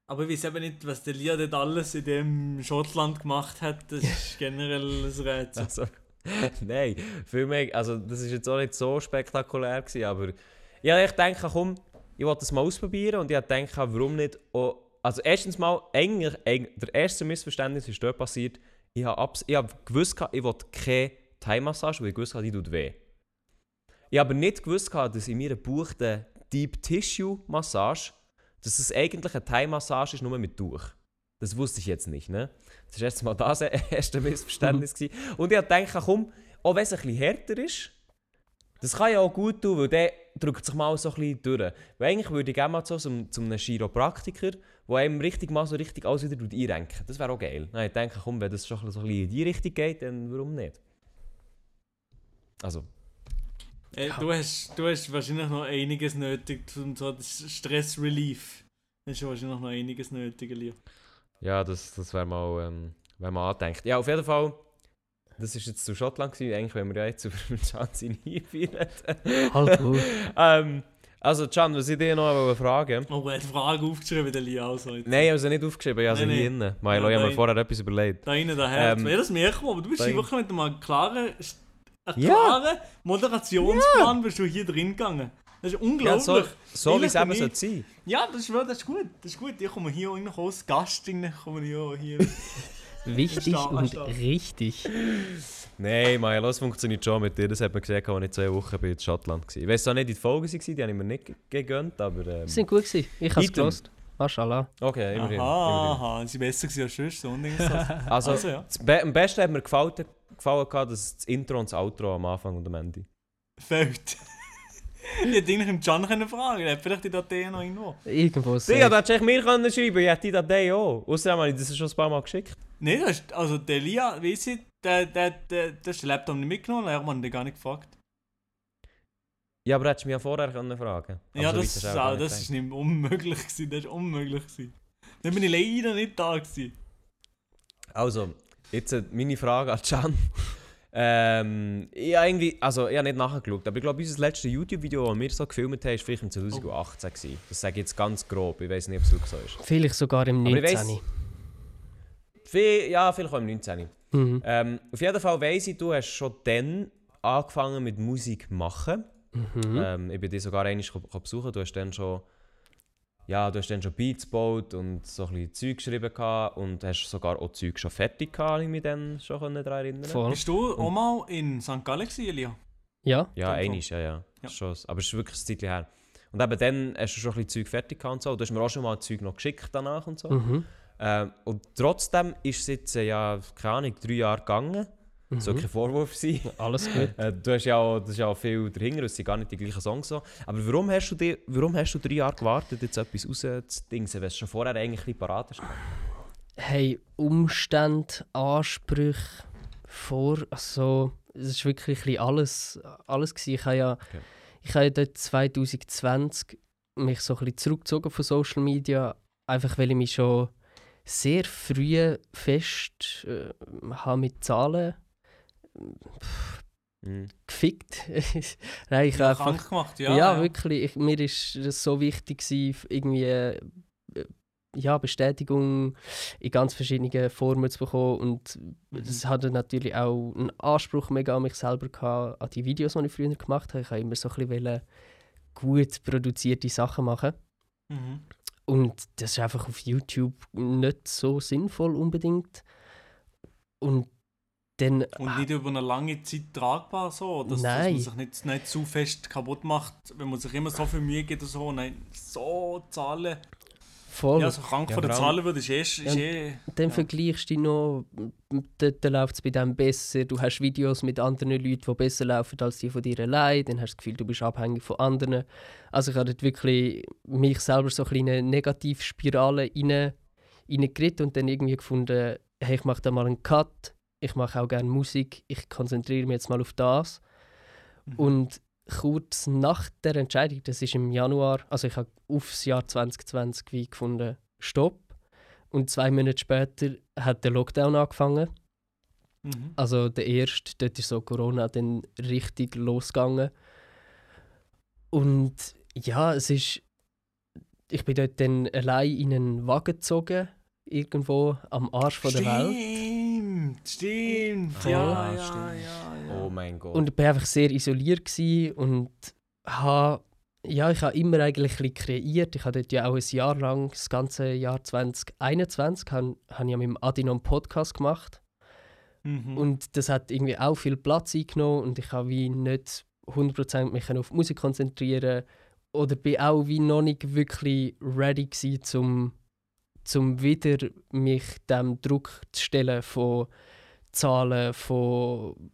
Aber ich weiß eben nicht, was der Lia dort alles in dem Schottland gemacht hat. Das ist <laughs> generell ein Rätsel. also <laughs> nein, viel mehr, also das ist jetzt auch nicht so spektakulär gewesen, aber ja, ich denke, komm, ich wollte das mal ausprobieren und ich denke, warum nicht, auch, also erstens mal, eigentlich, der erste Missverständnis ist dort passiert, ich habe, abs- ich habe gewusst, ich wollte keine Thai-Massage, weil ich gewusst habe, die tut weh. Ich habe aber nicht gewusst, dass in mir gebuchten Deep Tissue Massage, dass es eigentlich eine Thai-Massage ist, nur mit Tuch. Das wusste ich jetzt nicht, ne? Das war erst mal das <laughs> erste Missverständnis. gewesen. Und ich habe gedacht, komm, auch wenn es ein bisschen härter ist, das kann ja auch gut tun, weil der drückt sich mal so ein bisschen durch. Weil eigentlich würde ich gerne mal so zum, zum einem Chiropraktiker, der einem richtig mal so richtig alles wieder einrenken Das wäre auch geil. Dann ich denke, komm, wenn das schon so ein bisschen in die Richtung geht, dann warum nicht? Also, Äh, du, hast, du hast wahrscheinlich noch einiges nötig zum so das Stress-Relief. Du hast wahrscheinlich noch einiges nötig, Lia. ja, das, das wäre mal, ähm, wär mal angedenkt. Ja, auf jeden Fall, das war jetzt zu Schottland, gewesen. eigentlich, wenn wir ja jetzt <laughs> über Tanzania reden. Halt gut. <laughs> ähm, also, Can, was ich dir noch wollte fragen Oh, er hat eine Frage aufgeschrieben, der Lia. Also jetzt. Nein, ich habe sie nicht aufgeschrieben, ich habe sie Nein, hier nein. Milo, Ja, ich habe mir vorher etwas überlegt. Da innen daher. Ähm, ja, das merken wir, aber du bist wirklich mit einem klaren, einem Ja. klaren Moderationsplan bist du hier drin gegangen. Das ist Ja, unglaublich. so, so wie es eben sollte sein. Ja, das ist, das ist gut. Das ist gut. Ich komme hier rein, als Gast rein, komme hier, hier. <laughs> Wichtig Verstehe, und verstehe. richtig. Nein, Milo, das funktioniert schon mit dir. Das hat man gesehen, als ich zwei Wochen bei in Schottland war. Ich weiß auch nicht, wie die Folgen waren, die habe ich mir nicht ge- gegönnt, aber... Ähm, Sie sind gut gewesen. Ich habe es Item. gelost. Mashallah. okay, immerhin. Aha, immerhin. aha. Sie besser gewesen als sonst. So ein Ding. <laughs> Also, Also, ja. das Be am besten hat mir gefallen, gefallen gehabt, dass das Intro und das Outro am Anfang und am Ende. Fällt. <laughs> ich hätte eigentlich im Can können fragen. Er hat vielleicht die Datei noch irgendwo. Irgendwo Digga, da hättest du echt mir können schreiben ich hätte die Datei auch. Außerdem habe ich das schon ein paar Mal geschickt. Nein, also der Lia, weiss ich, der, der, der, der ist den Laptop nicht mitgenommen, er hat den gar nicht gefragt. Ja, aber hättest du mich ja vorher können fragen Ja, Aber so das, weit ist auch das nicht ist nicht unmöglich gewesen, das ist unmöglich gewesen. Dann bin ich leider nicht da gewesen. Also, jetzt äh, meine Frage an Can. <laughs> ähm, ich habe irgendwie, also ich habe nicht nachgeschaut, aber ich glaube, unser letztes YouTube-Video, das wir so gefilmt haben, war vielleicht im 2018. gewesen. Das sage ich jetzt ganz grob, ich weiß nicht, ob es wirklich so ist. Vielleicht sogar im Aber ich 19. weiss- Viel, ja, vielleicht auch im 19. Mhm. Ähm, auf jeden Fall weiss ich, du hast schon dann angefangen mit Musik machen. Mhm. Ähm, ich bin dich sogar einmal besuchen. Du hast dann schon, ja, du hast dann schon Beats gebaut und so ein bisschen Zeug geschrieben gehabt und hast sogar auch Zeug schon fertig gehabt, habe ich mich dann schon daran erinnern. Voll. Bist du auch mal in St. Gallen gewesen, Elia? Ja, Ja, einig, ja, ja. Ja. Schon, aber es ist wirklich ein Zeitchen her. Und eben dann hast du schon ein bisschen Zeug fertig gehabt und so. Du hast mir auch schon mal Zeug noch geschickt danach und so. mhm. Ähm, und trotzdem ist es jetzt, äh, ja, keine Ahnung, drei Jahre gegangen. Soll kein Vorwurf sein. <laughs> alles gut. Äh, du hast ja auch, das ist ja auch viel dahinter, es sind gar nicht die gleichen Songs so. Aber warum hast du, die, warum hast du drei Jahre gewartet, jetzt etwas rauszudingsen, wenn es schon vorher eigentlich ein bisschen parat ist? Hey, Umstände, Ansprüche, vor, also es war wirklich ein alles, alles gewesen. Ich habe ja, Okay. ich habe ja dort 2020 mich so ein bisschen zurückgezogen von Social Media, einfach weil ich mich schon sehr früh fest äh, habe mit Zahlen Mhm. gefickt. <laughs> Nein, ich habe einfach gemacht, Ja, ja. wirklich. Ich, mir ist es so wichtig, gewesen, irgendwie äh, ja, Bestätigung in ganz verschiedenen Formen zu bekommen. Und es hatte natürlich auch einen Anspruch mega an mich selber gehabt, an die Videos, die ich früher gemacht habe. Ich wollte immer so ein bisschen gut produzierte Sachen machen. Mhm. Und das ist einfach auf YouTube nicht so sinnvoll unbedingt. Und dann Und nicht über eine lange Zeit tragbar so, dass, dass man sich nicht, nicht zu fest kaputt macht, wenn man sich immer so viel Mühe gibt und so. Nein, so Zahlen. voll. Ja, so krank Ja, von den Zahlen wird, ist eh... Ja, eh Dann ja. vergleichst du dich noch, dann, dann läuft es bei dem besser. Du hast Videos mit anderen Leuten, die besser laufen als die von dir allein. Dann hast du das Gefühl, du bist abhängig von anderen. Also ich habe dort wirklich mich selber so ein bisschen in eine Negativspirale rein, reingeritten und dann irgendwie gefunden, hey, ich mache da mal einen Cut. Ich mache auch gerne Musik. Ich konzentriere mich jetzt mal auf das. Mhm. Und kurz nach der Entscheidung, das ist im Januar, also ich habe aufs Jahr 2020 wie gefunden, Stopp. Und zwei Monate später hat der Lockdown angefangen. Mhm. Also der erste, dort ist so Corona dann richtig losgegangen. Und ja, es ist. Ich bin dort dann allein in einen Wagen gezogen, irgendwo am Arsch von der Welt. Stimmt. Voll. Ja, ja, Stimmt. ja, ja. Oh mein Gott. Und ich war einfach sehr isoliert gsi und habe ja, ich habe immer eigentlich ein bisschen kreiert. Ich habe dort ja auch ein Jahr lang, das ganze Jahr 2021, habe, habe ich ja mit dem Adino einen Podcast gemacht. Mhm. Und das hat irgendwie auch viel Platz eingenommen und ich habe wie nicht 100% mich auf Musik konzentrieren oder bin auch wie noch nicht wirklich ready gewesen, zum, zum wieder mich dem Druck zu stellen von Zahlen, von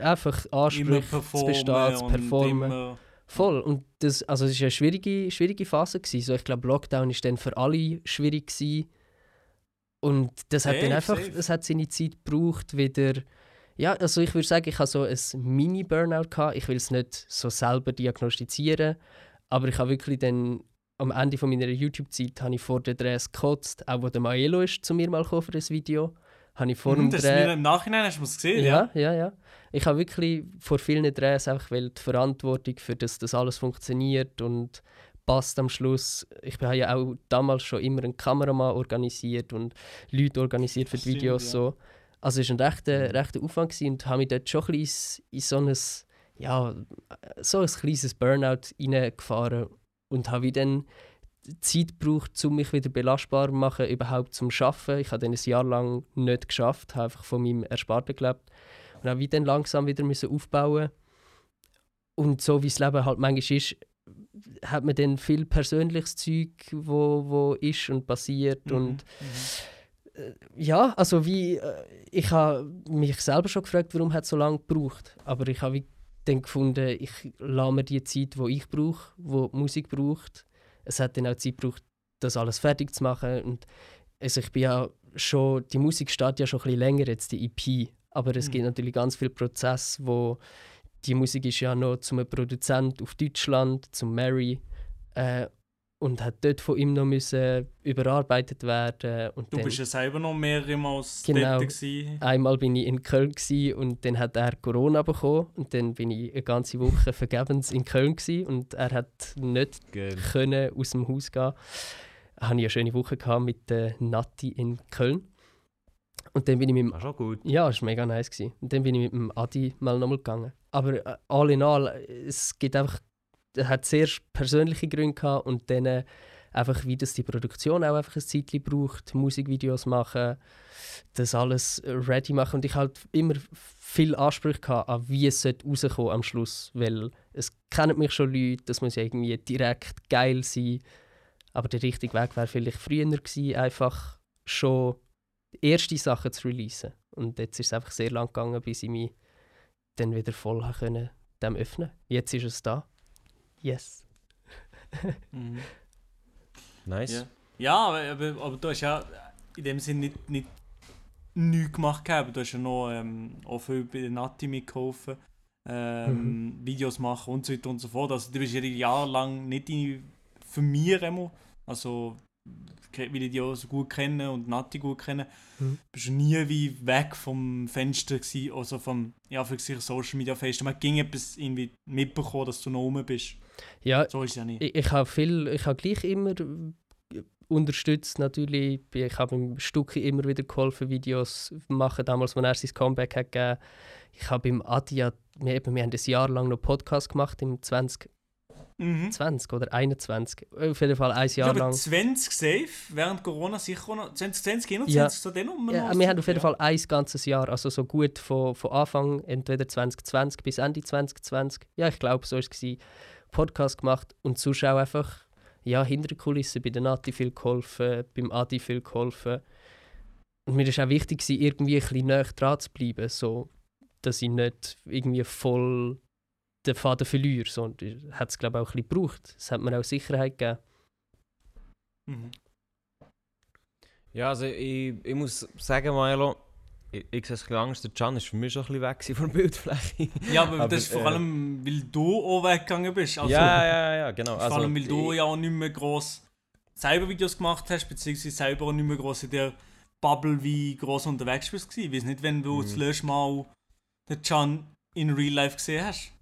einfach Ansprüchen zu bestehen, zu performen. Voll. Und das, also es war eine schwierige, schwierige Phase. Gewesen. So, ich glaube, Lockdown war dann für alle schwierig. Gewesen. Und das hat dann Safe, einfach safe. es hat seine Zeit gebraucht, wieder. Ja, also ich würde sagen, ich hatte so ein Mini-Burnout. gehabt. Ich will es nicht so selber diagnostizieren, aber ich habe wirklich dann am Ende von meiner YouTube-Zeit habe ich vor der Drehs gekotzt, auch wo der Maelo ist zu mir mal für ein Video, habe ich vor dem Mhm, das Dreh... mir Im Nachhinein hast du es gesehen, Ja, ja? ja, ja. Ich habe wirklich vor vielen Drehs einfach weil die Verantwortung für das, das alles funktioniert und passt am Schluss. Ich habe ja auch damals schon immer einen Kameramann organisiert und Leute organisiert für die Stimmt, Videos ja. so. Also es war ein rechter, rechter Aufwand gewesen und habe mich dort schon ein bisschen in so ein, ja, so ein kleines Burnout reingefahren und habe dann Zeit gebraucht, um mich wieder belastbar zu machen, überhaupt zum Arbeiten. Ich habe dann ein Jahr lang nicht geschafft, habe einfach von meinem Ersparten gelebt und habe dann langsam wieder müssen aufbauen und so wie das Leben halt manchmal ist, hat man dann viel persönliches Zeug, wo, wo ist und passiert Mhm, und mhm. äh, ja, also wie äh, ich habe mich selber schon gefragt, warum hat es so lange gebraucht, aber ich habe dann gefunden, ich lasse mir die Zeit, wo ich brauche, wo die Musik braucht. Es hat dann auch Zeit gebraucht, das alles fertig zu machen und also ich bin ja schon, die Musik steht ja schon ein bisschen länger jetzt die EP, aber es Mhm. gibt natürlich ganz viele Prozesse, wo die Musik ist ja noch zum Produzent auf Deutschland, zum Mary. Äh, und hat dort von ihm noch müssen überarbeitet werden. Und Du dann, bist ja selber noch mehrere Mal Genau. dort gewesen. Einmal bin ich in Köln gsi und dann hat er Corona bekommen und dann bin ich eine ganze Woche vergebens in Köln gsi und er hat nicht Geil. können aus dem Haus gehen. Habe ich eine schöne Woche gehabt mit der Nati in Köln. Und dann bin ich mit dem War schon gut. ja, war mega nice. Gewesen. Und dann bin ich mit dem Adi mal nochmal gegangen. Aber äh, all in all, es gibt einfach, es hat sehr persönliche Gründe gehabt und dann äh, einfach, wie das die Produktion auch einfach ein Zeitchen braucht, Musikvideos machen, das alles ready machen. Und ich halt immer viel Ansprüche gehabt, an wie es rauskommen am Schluss, weil es kennen mich schon Leute, das muss ja irgendwie direkt geil sein. Aber der richtige Weg wäre vielleicht früher gewesen, einfach schon erste Sachen zu releasen. Und jetzt ist es einfach sehr lang gegangen, bis ich mich dann wieder voll können, dem öffnen Jetzt ist es da. Yes. Mhm. Nice. Ja, ja aber, aber, aber du hast ja in dem Sinne nicht, nicht nichts gemacht gehabt. Du hast ja noch ähm, auch viel bei der Nati mitgeholfen. Ähm, Videos machen und so weiter und so fort. Also du bist ja jahrelang nicht in, für mich immer, also weil ich dich auch so gut kenne und Nati gut kenne, Mhm. bist du nie wie weg vom Fenster gewesen, also vom ja, für sich Social Media Fenster. Man ging etwas irgendwie mitbekommen, dass du noch rum bist. Ja, So ist es ja nicht. ich, ich habe viel, ich habe gleich immer äh, unterstützt natürlich. Ich habe im Stucki immer wieder geholfen, Videos machen, damals, als er sein Comeback hat gegeben. Ich habe im Adi, wir, eben, wir haben ein Jahr lang noch Podcast gemacht, im 2020 Mhm. oder 21. Auf jeden Fall ein Ich Jahr glaube, lang. 20 safe, während Corona sicher noch. 2020, 21, Ja. so den um Ja, wir haben auf jeden Fall ein ganzes Jahr, also so gut von, von Anfang, entweder 2020 bis Ende 2020, ja, ich glaube, so war es, Podcast gemacht und auch einfach, ja, hinter den Kulissen bei der Nati viel geholfen, beim Adi viel geholfen. Und mir war auch wichtig, irgendwie ein bisschen näher dran zu bleiben, so, dass ich nicht irgendwie voll den Faden verliere. So, und hat es, glaube ich, auch ein bisschen gebraucht. Es hat mir auch Sicherheit gegeben. Mhm. Ja, also ich, ich muss sagen, Milo, ich, ich sehe es ein bisschen anders. Der Can ist für mich schon ein bisschen weg von der Bildfläche. <laughs> Ja, aber, Aber, das ist vor äh, allem, weil du auch weggegangen bist. Also, ja, ja, ja, genau. Vor allem, weil du ich- ja auch nicht mehr gross selber Videos gemacht hast, beziehungsweise selber auch nicht mehr gross in der Bubble wie gross unterwegs bist. Ich weiß nicht, wenn du Mhm. das letzte Mal den Can in Real Life gesehen hast.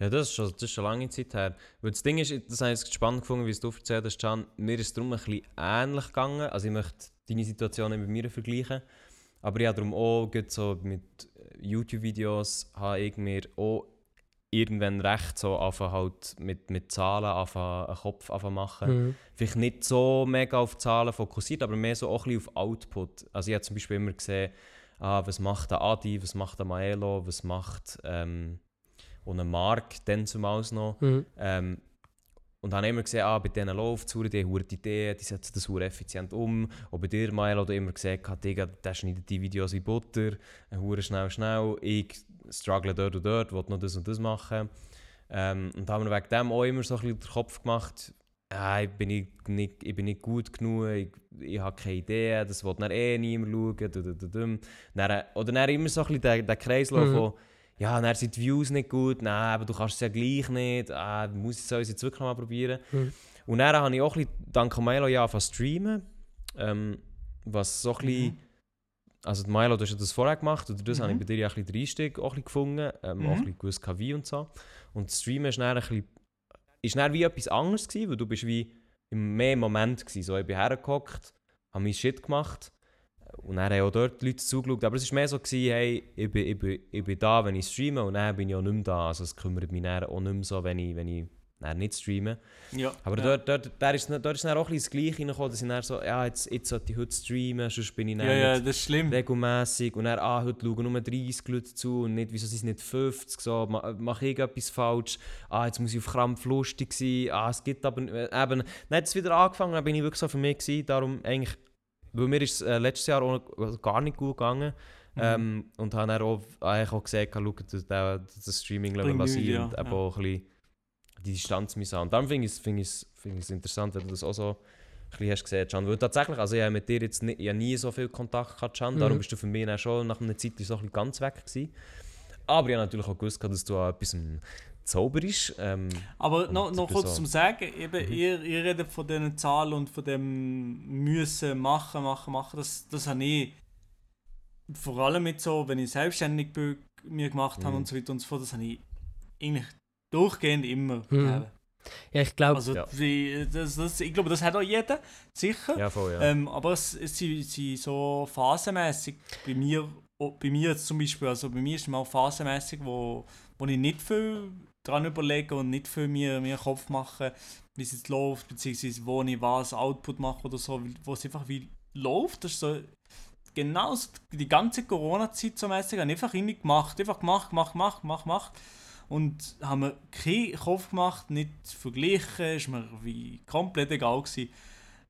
Ja, das ist, schon, das ist schon lange Zeit her. Weil das Ding ist, das habe ich spannend gefunden, wie es du erzählt hast, Can. Mir ist es darum ein bisschen ähnlich gegangen. Also ich möchte deine Situation nicht mit mir vergleichen. Aber ich habe darum auch so mit YouTube-Videos habe ich mir auch irgendwann recht so anfangen halt mit, mit Zahlen anfangen, einen Kopf anfangen machen. Mhm. Vielleicht nicht so mega auf Zahlen fokussiert, aber mehr so auch ein bisschen auf Output. Also ich habe zum Beispiel immer gesehen, ah, was macht der Adi, was macht der Maelo, was macht ähm, und ein Mark dann zumal noch. Mhm. Ähm, und habe immer gesehen, ah, bei denen läuft es, die haben die Idee, die setzen das effizient um. Und bei dir, Maelo, du immer gesehen, ah, Digga, der schneidet die Videos wie Butter, äh, hure schnell, schnell. Ich struggle dort und dort, will noch das und das machen. Ähm, und haben mir wegen dem auch immer so ein bisschen den Kopf gemacht, ah, ich, bin nicht, nicht, ich bin nicht gut genug, ich, ich habe keine Idee, das will dann eh niemand schauen. Dann, oder dann immer so ein bisschen der, der Kreislauf, Mhm. Ja, dann sind die Views nicht gut, nein, aber du kannst es ja gleich nicht, ah, muss ich es jetzt wirklich mal probieren. Mhm. Und dann habe ich auch ein bisschen, dank Milo ja angefangen streamen, ähm, was so ein bisschen, also die Milo, du hast ja das vorher gemacht, oder das Mhm. habe ich bei dir ja ein bisschen den Einstieg auch ein bisschen gefunden, ähm, auch ein Mhm. bisschen gewusst, wie und so. Und das Streamen ist dann ein bisschen, ist dann wie etwas anderes gewesen, weil du bist wie im mehr Moment gewesen, so ich bin hergehockt, habe mein Shit gemacht, und dann haben auch dort die Leute zugeschaut. Aber es war mehr so, gewesen, hey, ich bin, ich, bin, ich bin da, wenn ich streame und dann bin ich auch nicht mehr da. Also es kümmert mich dann auch nicht mehr so, wenn ich, wenn ich dann nicht streame. Ja. Aber ja. dort, dort, dort, ist, dort ist dann auch ein bisschen das Gleiche reingekommen, dass ich dann so, ja, jetzt, jetzt sollte ich heute streamen, sonst bin ich dann Ja, ja, nicht das ist schlimm. regelmässig. Und dann, ah, heute schauen nur 30 Leute zu und nicht, wieso sind es nicht 50, so, ma- mache ich etwas falsch, ah, jetzt muss ich auf Krampf lustig sein, ah, es gibt aber, äh, eben, dann hat es wieder angefangen, dann bin ich wirklich so für mich gewesen, darum eigentlich, weil mir ist es äh, letztes Jahr auch gar nicht gut gegangen, Mhm. ähm, und habe dann auch, eigentlich auch gesagt, schau, das, das, das Streaming Bringt lassen nichts, ja, und eben ja. auch ein bisschen die Distanz müssen. Und darum finde ich es find find interessant, wenn du das auch so ein bisschen hast gesehen, Can. Weil tatsächlich, also ich habe mit dir jetzt nie, ich nie so viel Kontakt gehabt, Can. Darum Mhm. bist du für mich dann schon nach einer Zeit so ein bisschen ganz weg gewesen. Aber ich habe natürlich auch gewusst, dass du an etwas zauberst. Ähm, Aber noch, noch kurz so- zum Sagen, eben, Mhm. ihr, ihr redet von diesen Zahlen und von dem müssen machen, machen, machen, das, das habe ich vor allem mit so, wenn ich selbstständig bin, mir gemacht habe Mhm. und so weiter und so fort, das habe ich eigentlich durchgehend immer Mhm. gegeben. Ja, ich glaube, Also Ja. das, das, ich glaube, das hat auch jeder, sicher. ja, voll, ja. Ähm, aber es, es sind, sind so phasenmäßig bei mir, bei mir jetzt zum Beispiel, also bei mir ist es mal phasenmäßig, wo, wo ich nicht viel dran überlege und nicht viel mir, mir Kopf mache, wie es jetzt läuft, beziehungsweise wo ich was Output mache oder so, wo es einfach wie läuft. Das ist so genau die ganze Corona-Zeit so mäßig, habe einfach irgendwie gemacht, einfach gemacht, gemacht, gemacht, gemacht, gemacht. Und haben mir keinen Kopf gemacht, nicht verglichen, ist mir wie komplett egal gewesen.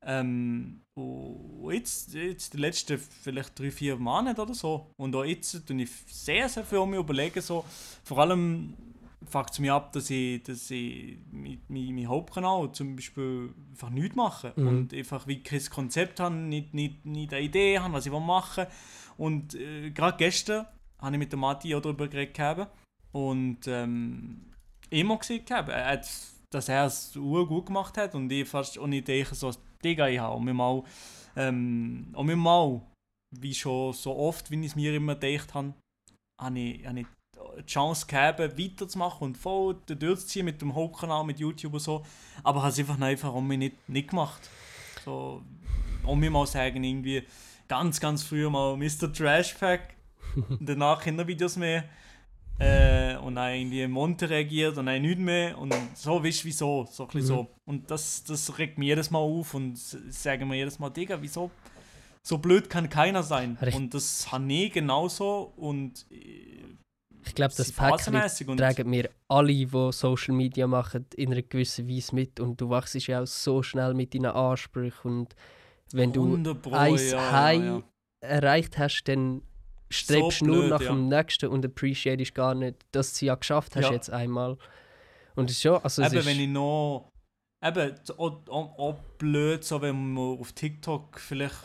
Ähm, und jetzt, jetzt die letzten vielleicht drei, vier Monate oder so. Und auch jetzt tue ich sehr, sehr viel mir überlegen. So. Vor allem fuckt es mich ab, dass ich, dass ich mit meinem mein Hauptkanal zum Beispiel einfach nichts mache. Mhm. Und einfach wie kein Konzept habe, nicht, nicht, nicht eine Idee habe, was ich machen will. Und äh, gerade gestern habe ich mit der Mati auch darüber geredet. gehabt. Und ähm, immer gesehen, gehabt, hat, dass er es gut gemacht hat. Und ich fast und ich denke so, Digga, ich habe mir mal, ähm, und mir mal, wie schon so oft, wie ich es mir immer gedacht habe, habe ich, habe ich die Chance gehabt, weiterzumachen und voll durchzuziehen mit dem Hauptkanal, mit YouTube und so. Aber habe es einfach, einfach um mich nicht, nicht gemacht. So, um mir mal sagen, irgendwie ganz, ganz früher mal Mr. Trashpack, <laughs> danach keine Videos mehr. Äh, und dann irgendwie Monte reagiert und dann nichts mehr. Und so, weißt du, wieso? So ein bisschen so. Und das, das regt mich jedes Mal auf und sagen mir jedes Mal, Digga, wieso? So blöd kann keiner sein. Richtig. Und das habe ich genauso. Und äh, ich glaube, das Päckchen tragen wir alle, die Social Media machen, in einer gewissen Weise mit. Und du wachst ja auch so schnell mit deinen Ansprüchen. Und wenn du 100 Pro, ein ja, High ja, ja. erreicht hast, dann strebst So du nur nach ja. dem nächsten und appreciatest gar nicht, dass du es ja geschafft hast jetzt einmal. Und es ist schon, also es Eben, ist, wenn ich noch. Eben, auch, auch, auch blöd, so wenn man auf TikTok vielleicht.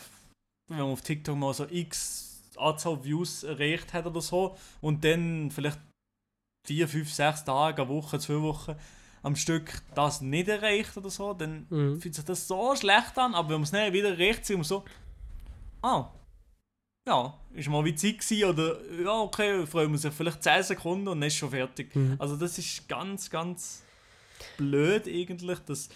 Wenn man auf TikTok mal so x Anzahl Views erreicht hat oder so und dann vielleicht vier, fünf, sechs Tage, eine Woche, zwei Wochen am Stück das nicht erreicht oder so, dann Mhm. fühlt sich das so schlecht an, aber wenn man es dann wieder erreicht, sind wir so. Ah. Ja, ist mal wie Zeit gewesen, oder ja, okay, freuen wir sich vielleicht 10 Sekunden und dann ist schon fertig. Mhm. Also das ist ganz, ganz blöd eigentlich, dass,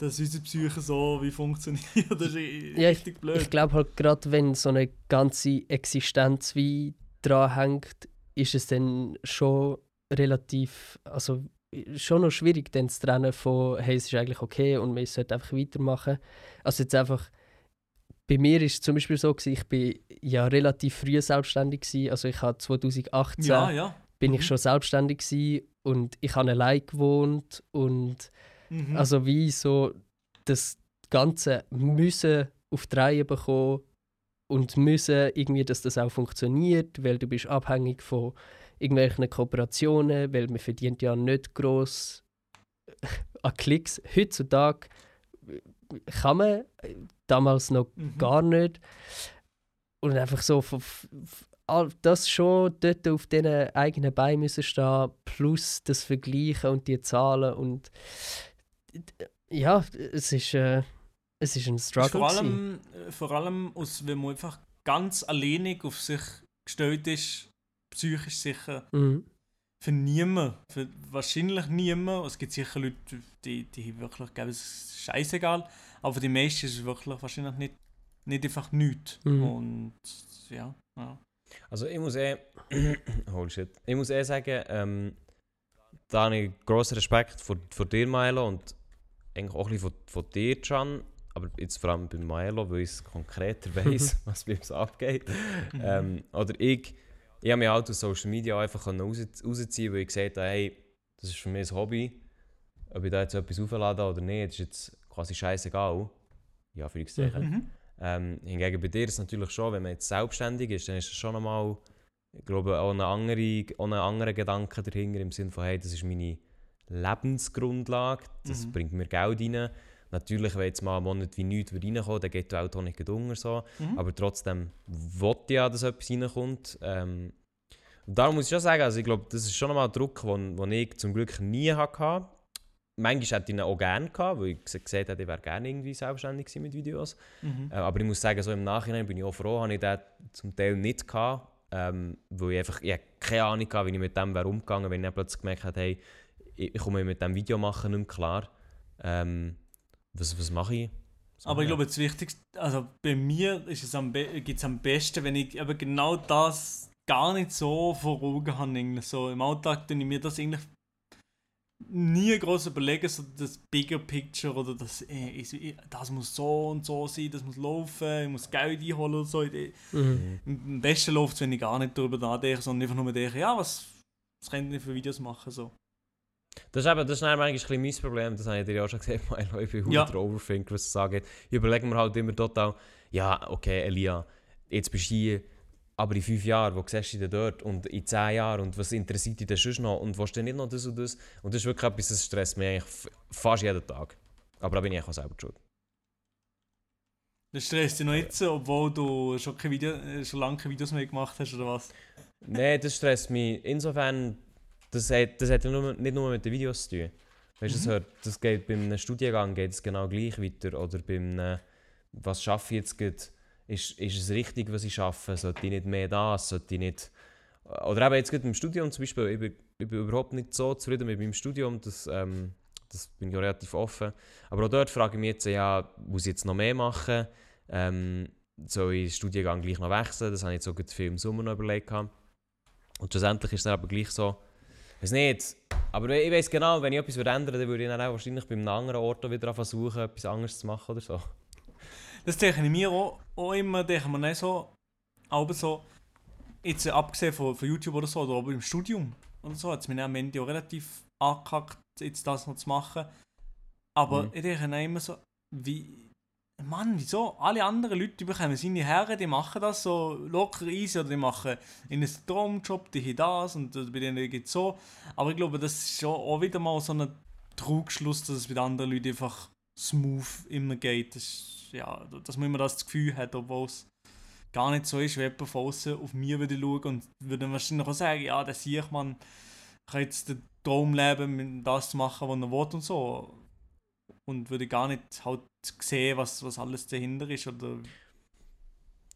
dass unsere Psyche so wie funktioniert. <laughs> Das ist Ja, richtig blöd. Ich glaube halt gerade, wenn so eine ganze Existenz wie dran hängt, ist es dann schon relativ, also schon noch schwierig dann zu trennen von, hey, es ist eigentlich okay und man sollte einfach weitermachen. Also jetzt einfach, bei mir ist es zum Beispiel so, gewesen, ich bin ja relativ früh selbstständig gewesen. also ich habe 2018 ja, ja. bin Mhm. ich schon selbstständig gewesen und ich habe allein gewohnt und Mhm. also wie so das Ganze müssen auf die Reihe bekommen und müssen irgendwie, dass das auch funktioniert, weil du bist abhängig von irgendwelchen Kooperationen, weil man verdient ja nicht gross <laughs> an Klicks. Heutzutage kann man, äh, damals noch Mhm. gar nicht. Und einfach so von, das schon dort auf diesen eigenen Beinen müssen stehen, plus das Vergleichen und die Zahlen und ja, es ist, äh, es ist ein Ist Struggle. vor gewesen. allem, äh, vor allem aus, wenn man einfach ganz alleinig auf sich gestellt ist, psychisch sicher, Mhm. für niemanden, für wahrscheinlich niemanden. Es gibt sicher Leute, die, die wirklich geben es scheißegal, aber für die meisten ist es wirklich wahrscheinlich nicht, nicht einfach nichts. Mhm. Und ja, ja. Also ich muss eh... <coughs> Holy shit. Ich muss eh sagen, ähm, da habe ich grossen Respekt vor, vor dir, Milo, und eigentlich auch ein bisschen von, von dir, Can. Aber jetzt vor allem bei Milo, weil ich es konkreter <laughs> weiss, was bei uns abgeht. ähm, oder ich, ich habe mich halt aus Social Media einfach raus, rausziehen, weil ich gesagt habe, hey, das ist für mich ein Hobby. Ob ich da jetzt etwas auflade oder nicht, das ist jetzt quasi scheißegal. Ja, für ich Mhm. ähm, hingegen bei dir ist es natürlich schon, wenn man jetzt selbstständig ist, dann ist es schon nochmal, ich glaube, auch ein andere, anderer Gedanke dahinter im Sinne von, hey, das ist meine Lebensgrundlage, das Mhm. bringt mir Geld rein. Natürlich, wenn jetzt mal ein Monat wie nichts würde reinkommen, dann geht die Welt auch nicht unter. So. Mhm. Aber trotzdem wollte ich ja, dass etwas reinkommt. Ähm, Und darum muss ich schon sagen, also ich glaube, das ist schon nochmal ein Druck, den, den ich zum Glück nie hatte. Manchmal hätte ich ihn auch gerne gehabt, weil ich ges- gesehen habe, ich wäre gerne irgendwie selbstständig gewesen mit Videos. Mhm. Äh, aber ich muss sagen, so im Nachhinein bin ich auch froh, habe ich den zum Teil nicht gehabt, ähm, weil ich einfach ich keine Ahnung hatte, wie ich mit dem wäre umgegangen wenn ich plötzlich gemerkt habe, hey, ich, ich komme mit dem Video machen nicht mehr klar. Ähm, was, was mache ich? Was Aber ich glaube, das Wichtigste, also bei mir ist es am, be gibt's am besten, wenn ich eben genau das gar nicht so vor Augen habe. So, Im Alltag tue ich mir das eigentlich nie groß überlegen, so das Bigger Picture oder das, äh, ich, ich, das muss so und so sein, das muss laufen, ich muss Geld einholen oder so. Ich, Mhm. am besten läuft es, wenn ich gar nicht darüber nachdenke, sondern einfach nur denke, ja, was, was kann ich für Videos machen? So. Das ist, eben, das ist manchmal ein bisschen mein Problem, das habe ich dir ja auch schon gesagt, <laughs> Milo, ich bin Ja. Overthinker, was das angeht. Ich überlege mir halt immer total, ja, okay, Elia, jetzt bist du hier, aber in fünf Jahren, wo siehst du dich denn dort? Und in zehn Jahren, und was interessiert dich denn sonst noch? Und willst du denn nicht noch das und das? Und das ist wirklich etwas, das stresst mich eigentlich fast jeden Tag. Aber da bin ich eigentlich auch selber schuld. Das stresst dich noch jetzt, obwohl du schon, keine Video, äh, schon lange keine Videos mehr gemacht hast, oder was? Nein, das stresst mich insofern, das hat, das hat ja nur, nicht nur mit den Videos zu tun. Weißt du, das, Mhm. hört- das geht bei einem Studiengang geht es genau gleich weiter. Oder bei einem, was schaffe ich jetzt gerade? Ist, ist es richtig, was ich schaffe? Sollte ich nicht mehr das? Sollte ich nicht... Oder eben jetzt gerade im Studium zum Beispiel, ich bin, ich bin überhaupt nicht so zufrieden mit meinem Studium, das, ähm, das bin ich auch relativ offen. Aber auch dort frage ich mich jetzt, ja, muss ich jetzt noch mehr machen? Ähm, soll ich den Studiengang gleich noch wechseln? Das habe ich jetzt so gut viel im Sommer noch überlegt. gehabt. Und schlussendlich ist es dann aber gleich so, weiß nicht, aber ich weiß genau, wenn ich etwas würde ändern würde, dann würde ich dann auch wahrscheinlich bei einem anderen Ort auch wieder versuchen, etwas anderes zu machen oder so. Das denke ich mir auch, auch immer, denke man nicht so, aber so, jetzt abgesehen von, von YouTube oder so, oder aber im Studium oder so, hat es mir am Ende auch relativ angekackt, jetzt das noch zu machen. Aber Mhm. ich denke dann immer so, wie, Mann, wieso? Alle anderen Leute bekommen seine Herren, die machen das so locker easy oder die machen in einem Traumjob, die haben das und bei denen geht es so. Aber ich glaube, das ist schon auch wieder mal so ein Trugschluss, dass es bei anderen Leuten einfach smooth immer geht. Das ist, ja, dass man immer das Gefühl hat, obwohl es gar nicht so ist, wenn jemand von außen auf mich würde schauen und würde wahrscheinlich auch sagen, ja, der sehe ich, man kann jetzt den Traum leben, das zu machen, was er will und so. Und würde gar nicht halt sehen, was, was alles dahinter ist. Oder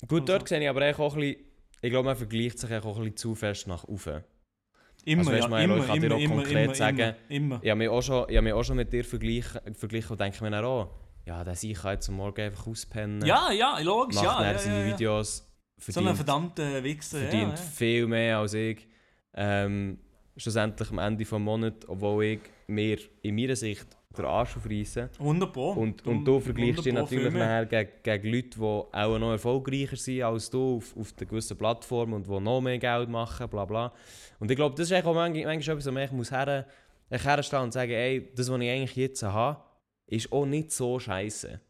Gut, dort Also- sehe ich aber eigentlich auch ein bisschen, ich glaube, man vergleicht sich auch ein bisschen zu fest nach oben. immer, Also, weißt ja, immer, ich kann dir immer, auch immer, konkret immer, sagen, immer. Ich habe mich auch schon, ich habe mich auch schon mit dir verglichen, verglichen und denke mir dann auch, ja, der Sieg kann jetzt am Morgen einfach auspennen, Ja, ja, logisch, macht ja. ja, seine ja, ja. Videos, So ein verdient, verdammter Wichser. Verdient ja. viel mehr als ich. Ähm, schlussendlich am Ende des Monats, obwohl ich mir in meiner Sicht den Arsch. 100 Pro. Und, und du vergleichst dich 100 Pro natürlich nachher gegen, gegen Leute, die auch noch erfolgreicher sind als du auf, auf einer gewissen Plattform und die noch mehr Geld machen, bla bla. Und ich glaube, das ist eigentlich auch manchmal, manchmal etwas, wo echt muss her, herstehen und sagen, ey, das, was ich eigentlich jetzt habe, ist auch nicht so scheiße.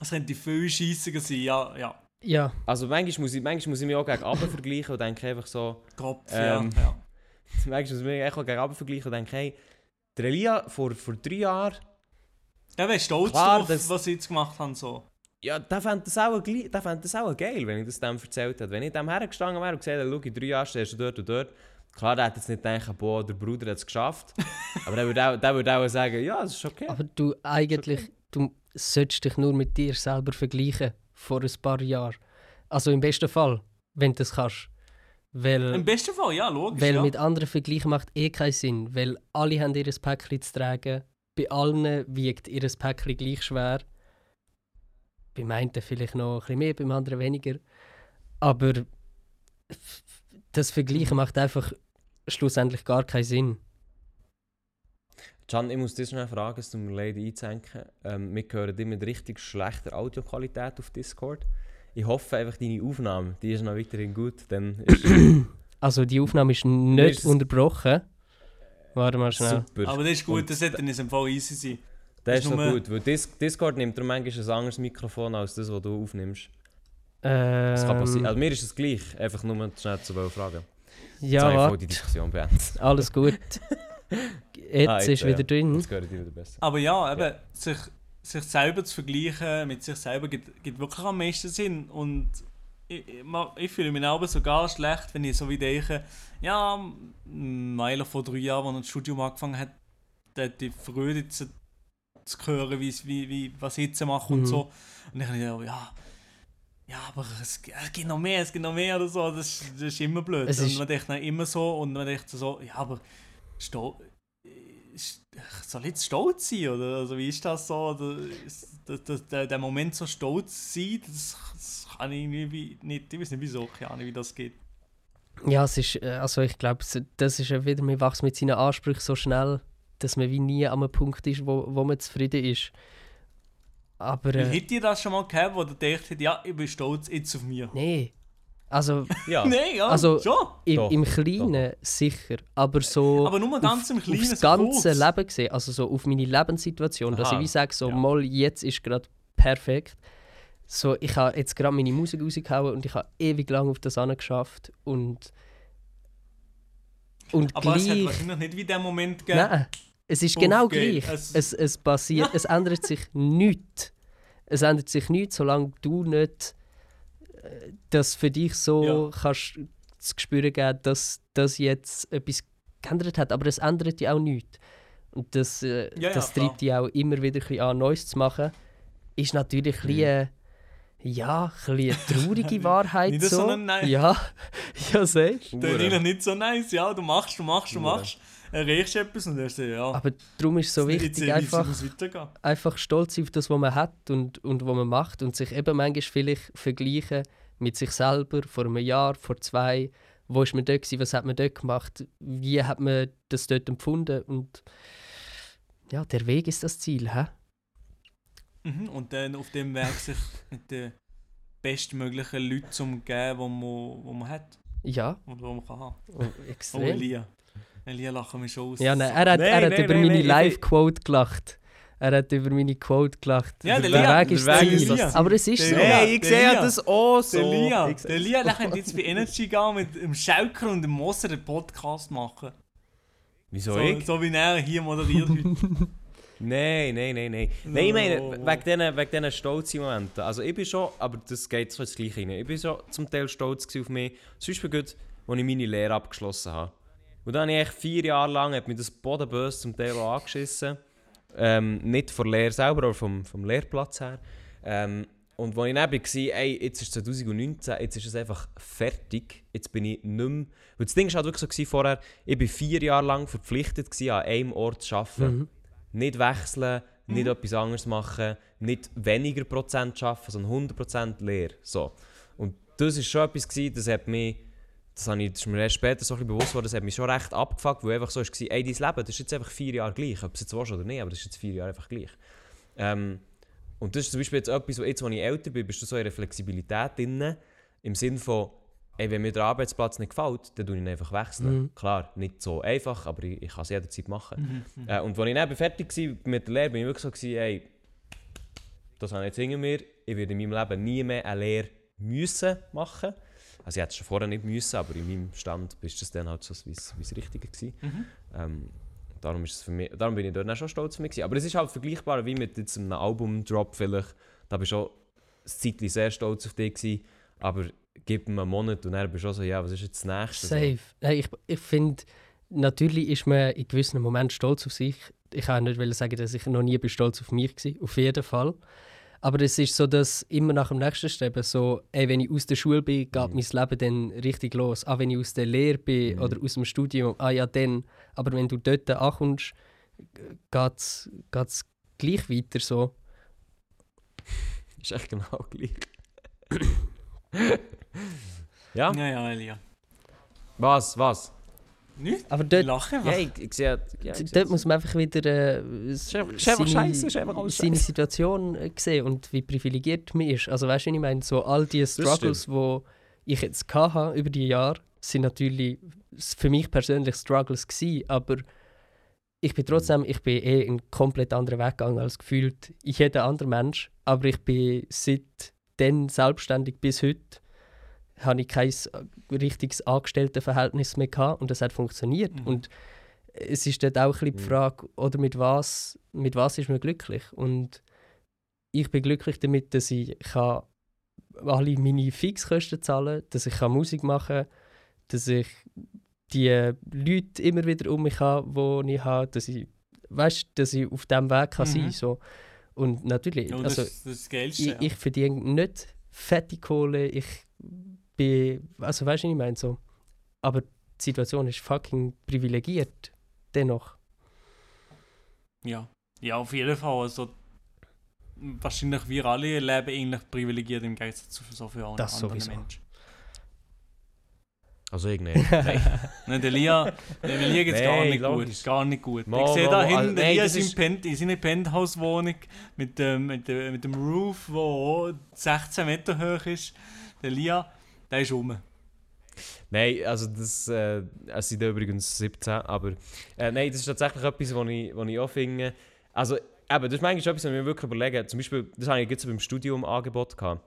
Es könnte viel scheissiger sein, ja, ja. Ja, Also manchmal muss ich, manchmal muss ich mich auch gegen Abend <laughs> vergleichen und denke einfach so, Kopf, Ähm, ja, ja. <laughs> manchmal muss ich mich echt auch gegen Abend vergleichen und denke, hey, der Elia vor, vor drei Jahren, Ja, wärst stolz Klar, drauf, das- was sie jetzt gemacht haben. So. Ja, der fände das, auch der fänd das auch geil, wenn ich das dem erzählt hätte. Wenn ich dem hergestanden wäre und gesagt hätte, schau, in drei Jahren stehst du dort und dort. Klar, der hätte jetzt nicht gedacht, boah, der Bruder hat es geschafft. <laughs> Aber der würde auch, der würde auch sagen, ja, das ist okay. aber du eigentlich, du solltest dich nur mit dir selber vergleichen vor ein paar Jahren. Also im besten Fall, wenn du das kannst. Weil, Im besten Fall, ja, logisch. weil ja. mit anderen vergleichen macht eh keinen Sinn, weil alle haben ihr Päckchen zu tragen. Bei allen wiegt ihr Päckchen gleich schwer. Beim einen vielleicht noch ein bisschen mehr, beim anderen weniger. Aber das Vergleichen macht einfach schlussendlich gar keinen Sinn. Can, ich muss dich schnell fragen, es tut mir leid einzudenken. Ähm, wir hören dich mit richtig schlechter Audioqualität auf Discord. Ich hoffe einfach, deine Aufnahme, die ist noch weiterhin gut. Dann <clears throat> Also die Aufnahme ist nicht ist unterbrochen. Warte mal schnell. super. Aber das ist gut, Und das hätte in im Fall easy sein. das ist ist so gut, weil Dis Discord nimmt darum manchmal ein anderes Mikrofon als das, was du aufnimmst. Ähm, Das kann passieren. Also mir ist es gleich, einfach nur schnell zu fragen. Jetzt ja, habe ich voll warte. die Diskussion beendet. <laughs> Alles gut. <laughs> Jetzt Ah, ist jetzt, wieder ja. drin. Jetzt ich dich wieder besser. Aber ja, eben, Sich, sich selber zu vergleichen mit sich selber gibt, gibt wirklich am meisten Sinn. Und ich, ich, ich fühle mich auch sogar schlecht, wenn ich so wie denke, ja, Meiler vor drei Jahren, als er das Studium angefangen hat, der hat die Freude jetzt zu hören, wie, wie, wie, was ich jetzt mache und Mhm. so. Und ich dachte, ja, ja, aber es, es gibt noch mehr, es gibt noch mehr oder so, das, ist- das ist immer blöd. Es und man denkt dann immer so und man denkt so, ja, aber ist- soll ich jetzt stolz sein? Oder also, wie ist das so? Das, das, der, der Moment so stolz sein, das, das kann ich irgendwie nicht, ich weiß nicht wieso, keine Ahnung, wie das geht. Ja, es ist, äh, also ich glaube, das ist wieder, man wächst mit seinen Ansprüchen so schnell, dass man wie nie an einem Punkt ist, wo, wo man zufrieden ist. Aber äh, Hättet ihr das schon mal gehabt, wo ihr denkt, ja, ich bin stolz jetzt auf mich? nee. Also Ja. <laughs> Nein, ja, Also- schon. im, Doch, im Kleinen sicher, aber so Aber nur ganz im Kleinen, aufs so ganze kurz. Leben gesehen, also so auf meine Lebenssituation, dass Aha, ich wie sage, so ja. mal jetzt ist gerade perfekt. So, ich habe jetzt gerade meine Musik rausgehauen und ich habe ewig lang auf das geschafft und und Aber es hat gleich wahrscheinlich nicht wie der Moment gegeben. Nein, es ist genau Aufgehen. gleich. Es- Es, es passiert, <laughs> es ändert sich nichts. Es ändert sich nichts, solange du nicht äh, das für dich so Ja. kannst zu spüren geben, dass das jetzt etwas geändert hat. Aber es ändert ja auch nichts. Und das, äh, Ja, ja, das treibt dich auch immer wieder ein bisschen an, Neues zu machen. Ist natürlich ein bisschen, äh, ja, ein eine traurige <laughs> Wahrheit. nicht so ein Nein. Ja, <laughs> ja, ist eigentlich nicht so nice. Ja, du machst, du machst, du Hure. machst, erreichst etwas und dann du, ja, Aber darum ist es so wichtig, einfach einfach stolz auf das, was man hat und, und was man macht und sich eben manchmal vielleicht vergleichen mit sich selber vor einem Jahr, vor zwei. Wo ist man dort gewesen, was hat man dort gemacht, wie hat man das dort empfunden und ja, der Weg ist das Ziel, hä? Mhm. Und dann auf dem Weg sich mit den bestmöglichen Leuten zu umgeben, die man, wo man hat. Ja, Oder die man kann haben. oh, Oh, extrem. Elia. Elia lachen wir schon aus. Ja, nein, er hat, Nein, er hat nein, über meine Live-Quote gelacht. Er hat über meine Quote gelacht. Ja, der der Lia- Weg ist der das Weg ist das. Aber es ist Der so. Hey, ich sehe das auch so. Der Lia, der Lia, der könnte jetzt bei Energy gehen mit dem Schelker und dem Moser den Podcast machen. Wieso So, ich? so wie er hier moderiert heute. <laughs> Nein, nein, nein, nein. Nein, ich meine, wegen diesen, wegen diesen stolzen Momenten. Also ich bin schon, aber das geht so ins Gleiche rein. Ich bin schon zum Teil stolz auf mich. Zum Beispiel gut, als ich meine Lehre abgeschlossen habe. Und dann habe ich echt vier Jahre lang, hat mich das bodenbös zum Teil auch angeschissen. Ähm, nicht von der Lehre selber, aber vom, vom Lehrplatz her. Ähm, und als ich dann war, ey, jetzt ist 2019, jetzt ist es einfach fertig. Jetzt bin ich nicht mehr... Weil das Ding war halt wirklich so vorher, ich war vier Jahre lang verpflichtet gewesen, an einem Ort zu arbeiten. Mhm. Nicht wechseln, nicht etwas anderes machen, nicht weniger Prozent arbeiten, sondern 100% Lehre. So. Und das war schon etwas, gewesen, das hat mich, das, habe ich, das ist mir erst später so ein bewusst geworden, das hat mich schon recht abgefuckt, weil einfach so war, ey, dein Leben, das ist jetzt einfach vier Jahre gleich, ob es jetzt willst oder nicht, aber das ist jetzt vier Jahre einfach gleich. Ähm, und das ist zum Beispiel jetzt etwas, wo jetzt, als ich älter bin, bist du so in einer Flexibilität drin, im Sinne von, ey, wenn mir der Arbeitsplatz nicht gefällt, dann tue ich ihn einfach wechseln. Mhm. Klar, nicht so einfach, aber ich, ich kann es jederzeit machen. Mhm. Äh, und als ich dann fertig war mit der Lehre, bin ich wirklich so, gewesen, ey, das habe ich jetzt hinter mir, ich werde in meinem Leben nie mehr eine Lehre müssen machen. Also ich hätte es schon vorher nicht müssen, aber in meinem Stand ist das dann halt so, wie es richtig war. Mhm. Ähm, darum, ist es für mich, darum bin ich dort dann schon stolz auf mich. gewesen. Aber es ist halt vergleichbar wie mit jetzt einem Albumdrop vielleicht. Da bin ich schon ein Zeitchen sehr stolz auf dich gewesen, aber gib mir einen Monat und dann bist du auch so, ja, was ist jetzt das Nächste? Safe. Hey, ich ich finde, natürlich ist man in gewissen Momenten stolz auf sich. Ich kann nicht sagen, dass ich noch nie bin stolz auf mich war. Auf jeden Fall. Aber es ist so, dass immer nach dem nächsten Streben so, ey, wenn ich aus der Schule bin, geht Mhm. mein Leben dann richtig los. Auch wenn ich aus der Lehre bin Mhm. oder aus dem Studium, ah ja, dann. Aber wenn du dort ankommst, geht es gleich weiter so. Ist echt genau gleich. <coughs> ja? Ja, ja, Elia. Was? Was? Nicht? Aber dort, lache Ja, ich, ich sehe... Ja, ich sehe dort muss man einfach wieder äh, einfach alles seine. Situation äh, sehen und wie privilegiert man ist. Also weißt du, was ich meine, so all die Struggles, die ich jetzt hatte über die Jahre, sind natürlich für mich persönlich Struggles gewesen, aber ich bin trotzdem, ich bin eh einen komplett anderen Weg gegangen als gefühlt jeder andere Mensch, aber ich bin seit dann selbstständig bis heute habe ich kein äh, richtiges Angestelltenverhältnis mehr gehabt und das hat funktioniert. Mhm. Und es ist dort auch ein bisschen die Mhm. Frage, oder mit was, mit was ist man glücklich? Und ich bin glücklich damit, dass ich kann alle meine Fixkosten zahlen, dass ich kann Musik machen kann, dass ich die Leute immer wieder um mich habe, die ich habe, dass ich, weißt, dass ich auf diesem Weg kann sein Mhm. so. Und natürlich, Ja, das, also, ist- das ist das Geilste. ich, ich verdiene nicht fette Kohle, ich bin, also weißt du, ich meine? So. Aber die Situation ist fucking privilegiert, dennoch. Ja. ja, auf jeden Fall. Also, wahrscheinlich wir alle leben eigentlich privilegiert im Gegensatz zu so vielen anderen Das sowieso. Menschen. Also ich nicht. <laughs> Nein. Nein, der Lia, der Lia geht es gar nicht logisch. gut. Gar nicht gut. Mal, ich sehe da hinten, Also, der Lia ist ist- in, seiner Penthouse-Wohnung mit dem, mit, dem, mit dem Roof, der auch 16 Meter hoch ist. Der Lia, der ist rum. Nein, also das, äh, es sind übrigens 17, aber äh, nein, das ist tatsächlich etwas, was ich, was ich auch finde. Also eben, das ist manchmal etwas, was ich mir wirklich überlege. Zum Beispiel, das habe ich jetzt beim Studium Angebot gehabt,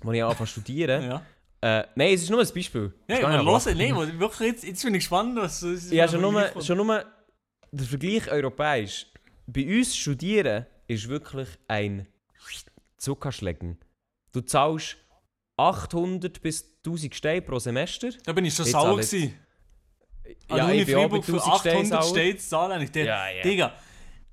wo ich angefangen zu studieren. <laughs> Ja, äh, nein, es ist nur ein Beispiel. ja aber los, wo- wirklich, jetzt, jetzt bin ich gespannt, was was- Ja, schon nur, schon nur der Vergleich europäisch. Bei uns studieren ist wirklich ein Zuckerschlecken. Du zahlst 800 bis 1000 Steine pro Semester. Da bin ich schon sauer gewesen. Ja, An Uni Freiburg für 1000 Steine 800 sauer. Steine zahlen. Ich dachte, Ja, ja. Digga,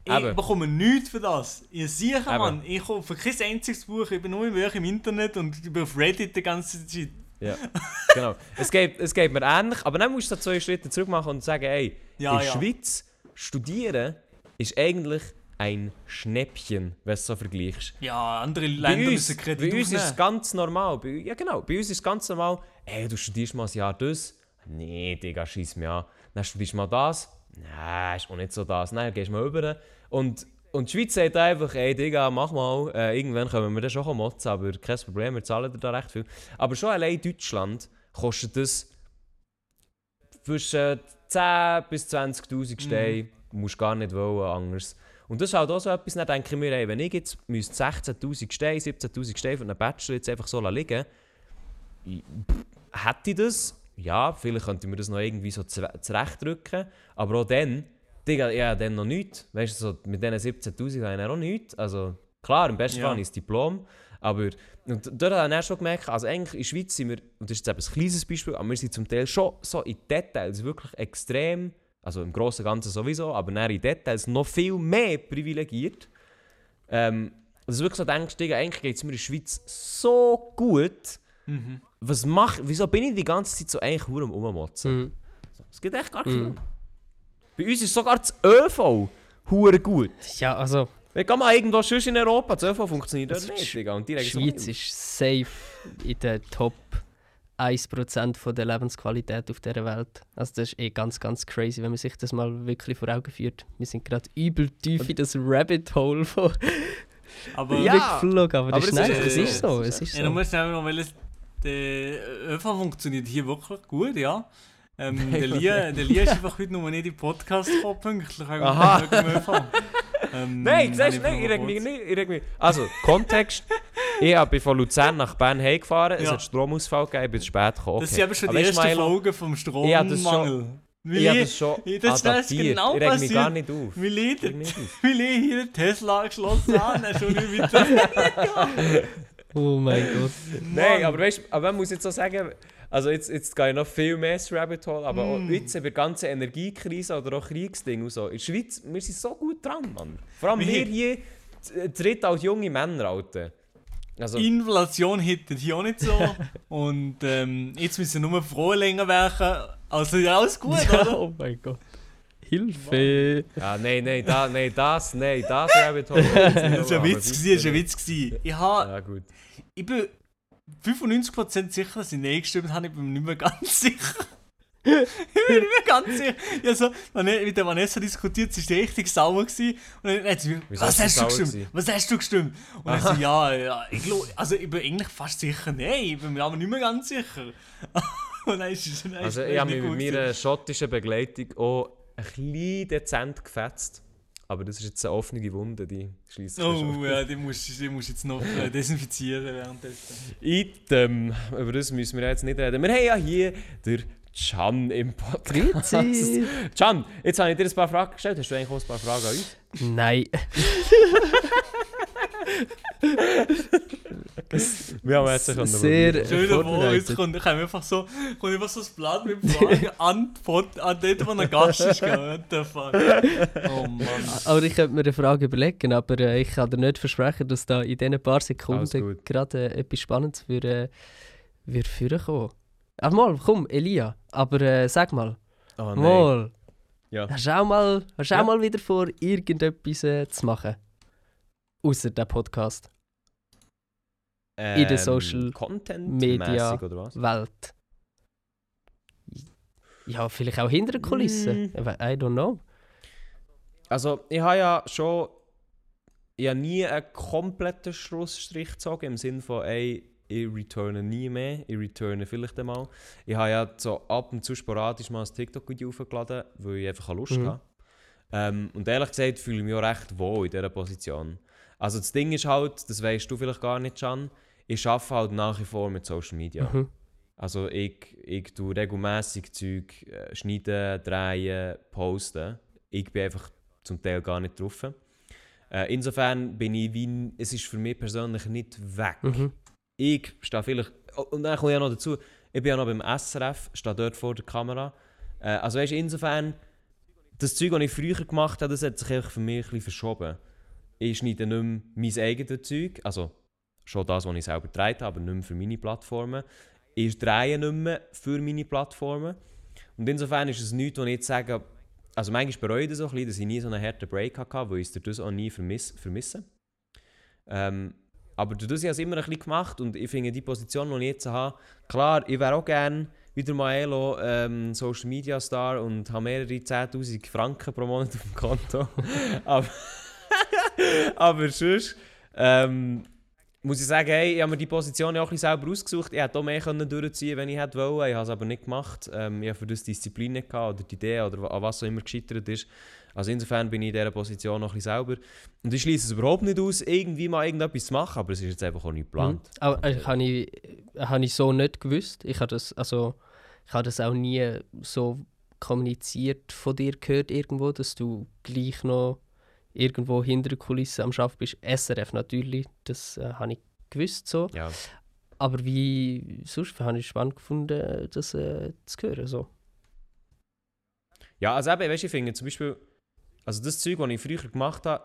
ich Eben. bekomme nichts für das. Ihr Eben. Mann, ich komme für kein einziges Buch, ich bin nur im im Internet und ich bin auf Reddit die ganze Zeit. Ja, <laughs> genau. Es geht, es geht mir ähnlich, aber dann musst du zwei Schritte zurück machen und sagen, ey, Ja, in der ja. Schweiz studieren ist eigentlich ein Schnäppchen, wenn du es so vergleichst. Ja, andere Bei Länder uns, müssen bei Kredit uns ist es ganz normal. Bei, ja genau, bei uns ist es ganz normal, ey, du studierst mal ein Jahr das. Nee, Digga, schieß mir an. Dann studierst du mal das. Nein, ist auch nicht so das. Nein, gehst mal rüber. Und, und die Schweiz sagt einfach, ey, Digga, mach mal. Äh, irgendwann können wir das schon motzen, aber kein Problem, wir zahlen dir da recht viel. Aber schon allein Deutschland kostet das zwischen 10 bis 20'000 Steine. Du musst gar nicht wollen, anders. Und das ist halt auch so etwas, dann denke ich mir, ey, wenn ich jetzt müsste 16'000 Steine, 17'000 Steine für einen Bachelor jetzt einfach so liegen hätte ich das? Ja, vielleicht könnte ich mir das noch irgendwie so zure- zurechtdrücken. Aber auch dann, Digga, ja, dann noch nichts. Weißt du, so mit diesen 17'000 habe ich dann auch nichts. Also, klar, im besten Ja. Fall das Diplom. Aber und dort habe ich dann schon gemerkt, also eigentlich in der Schweiz sind wir, und das ist jetzt eben ein kleines Beispiel, aber wir sind zum Teil schon so in Details wirklich extrem, also im Großen und Ganzen sowieso, aber dann in Details noch viel mehr privilegiert. Ähm, dass du wirklich so denkst, Digga, eigentlich geht es mir in der Schweiz so gut. Mhm. Was mach, wieso bin ich die ganze Zeit so eigentlich hure am Rummotzen? Mhm. Es geht echt gar nicht Mhm. Bei uns ist sogar das ÖV hure gut. Ja, also, Wenn geh mal irgendwo sonst in Europa, das ÖV funktioniert Also, nicht, Digga. Und die so Schweiz viel. ist safe in der Top 1% von der Lebensqualität auf dieser Welt. Also das ist eh ganz, ganz crazy, wenn man sich das mal wirklich vor Augen führt. Wir sind gerade übel tief in das Rabbit Hole von Aber <laughs> Ja, geflogen, aber das aber ist, es nice, ist- das ist so, es ist Ja, du so. musst schnell noch weil es- der ÖV funktioniert hier wirklich gut, ja. Ähm, der, <laughs> Lia, der Lia ist einfach heute noch nicht in den Podcast gekommen, pünktlich Aha. Ähm, Nein, siehst du, nein, ich reg mich nicht. Ich reg mich. Also, Kontext. <laughs> ich bin von Luzern nach Bern heimgefahren, es Ja. hat Stromausfall gegeben, ich bin zu spät gekommen. Das Okay. sind eben schon die Aber du, ersten Milo, Folgen vom das ist schon- Strommangel. Weil Ich habe das schon ich- das ist adaptiert. genau ich reg mich passiert. gar nicht auf. Weil ich, Ich mich weil ich hier den Tesla angeschlossen habe, dann schon nicht weiter. <laughs> Oh mein Gott. Nein, aber weißt du, aber man muss jetzt so sagen, also jetzt, jetzt gehe ich noch viel mehr ins Rabbit Hole, aber auch Mm. jetzt bei der ganzen Energiekrise oder auch Kriegsding und so, in der Schweiz, wir sind so gut dran, Mann. Vor allem Wir- hier, tritt als junge Männer, Alter. Also, Inflation hittet hier auch nicht so. <laughs> Und ähm, jetzt müssen wir nur froh länger werken. Also ja, alles gut, <laughs> Ja, oder? oh mein Gott. Hilfe! ja, nein, nein, da, nein, das, nein, das Rabbit Hole. <laughs> Das war ein Witz, gewesen, das war ein Witz. gewesen. Ich, habe, Ja, gut. ich bin 95% sicher, dass ich Nein gestimmt habe. Ich bin mir nicht mehr ganz <laughs> sicher. ich bin nicht mehr ganz sicher. Ich habe so Vane- mit der Vanessa diskutiert, sie war richtig sauer. Gewesen. Und dann hat sie mir, was hast du gestimmt? gewesen? Was hast du gestimmt? Und dann so, ja, ja, ich glaub, also ich bin eigentlich fast sicher, nein, ich bin mir aber nicht mehr ganz sicher. <laughs> Und dann ist dann Also ist ich habe mich mit meiner schottischen Begleitung auch ein bisschen dezent gefetzt. Aber das ist jetzt eine offene Wunde, die schließt schon. Oh ja, die musst die musst du jetzt noch äh, <laughs> desinfizieren währenddessen. Item, über das müssen wir jetzt nicht reden. Wir haben ja hier der Can im Podcast. Grüezi! <laughs> Can, jetzt habe ich dir ein paar Fragen gestellt. Hast du eigentlich auch ein paar Fragen an uns? Nein. Wir haben jetzt schon Sehr- vor, vorbereitet. jetzt kommt, kommt einfach so, kommt einfach so das Blatt mit Fragen <laughs> an, an dort, wo ein Gast ist. What the fuck? Oh Mann. Aber ich könnte mir eine Frage überlegen, aber äh, ich kann dir nicht versprechen, dass da in diesen paar Sekunden gerade äh, etwas Spannendes würde, äh, würde vorkommen. Aber mal, komm, Elia, aber äh, sag mal, Oh nein. mal, Ja. hast du auch mal, hast Ja. auch mal wieder vor, irgendetwas äh, zu machen? Außer der Podcast, in der Social Content Media? Welt. Ja, vielleicht auch hinter den Kulissen. Mm. I don't know. Also, ich habe ja schon ich habe nie einen kompletten Schlussstrich gezogen, im Sinne von, ey, ich returne nie mehr, ich returne vielleicht einmal. Ich habe ja so ab und zu sporadisch mal ein TikTok-Video aufgeladen, weil ich einfach Lust Mhm. hatte. Ähm, und ehrlich gesagt fühle ich mich auch recht wohl in dieser Position. Also das Ding ist halt, das weißt du vielleicht gar nicht, Can, ich arbeite halt nach wie vor mit Social Media. Mhm. Also ich, ich tue regelmäßig Zeug äh, schneiden, drehen, posten. Ich bin einfach zum Teil gar nicht drauf. Äh, insofern bin ich wie, es ist für mich persönlich nicht weg. Mhm. Ich stehe vielleicht, oh, und dann komme ich ja noch dazu, ich bin ja noch beim SRF, stehe dort vor der Kamera. Äh, also weißt du, insofern, das Zeug, das ich früher gemacht habe, das hat sich für mich ein bisschen verschoben. Ich schneide nicht mehr mein eigenes Zeug, also schon das, was ich selber getragen habe, aber nicht mehr für meine Plattformen. Ich drehe nicht mehr für meine Plattformen. Und insofern ist es nichts, wo ich jetzt sage, also manchmal bereue ich das auch ein bisschen, dass ich nie so einen harten Break hatte, weil ich es auch nie vermiss, vermisse. Ähm, aber durch das habe ich es immer ein bisschen gemacht und ich finde die Position, die ich jetzt habe, klar, ich wäre auch gerne wieder mal ähm, Social Media Star und habe mehrere 10'000 Franken pro Monat auf dem Konto. <laughs> aber, <laughs> aber sonst ähm, muss ich sagen, hey, ich habe mir die Position auch ein selber ausgesucht. Ich hätte auch mehr können durchziehen wenn ich hätte wollen. Ich habe es aber nicht gemacht. Ähm, ich habe für das Disziplin nicht gehabt oder die Idee oder an was auch immer gescheitert ist. Also insofern bin ich in dieser Position noch ein bisschen selber. Und ich schließe es überhaupt nicht aus, irgendwie mal irgendetwas zu machen, aber es ist jetzt einfach auch nicht geplant. Mhm. Aber äh, habe ich, habe ich so nicht gewusst. Ich habe das, also, ich habe das auch nie so kommuniziert von dir gehört irgendwo, dass du gleich noch irgendwo hinter der Kulisse am Schaffen bist. SRF natürlich, das äh, habe ich gewusst so. Ja. Aber wie sonst habe ich spannend gefunden, das äh, zu hören. So. Ja, also eben, weißt ich finde zum Beispiel, also das Zeug, das ich früher gemacht habe,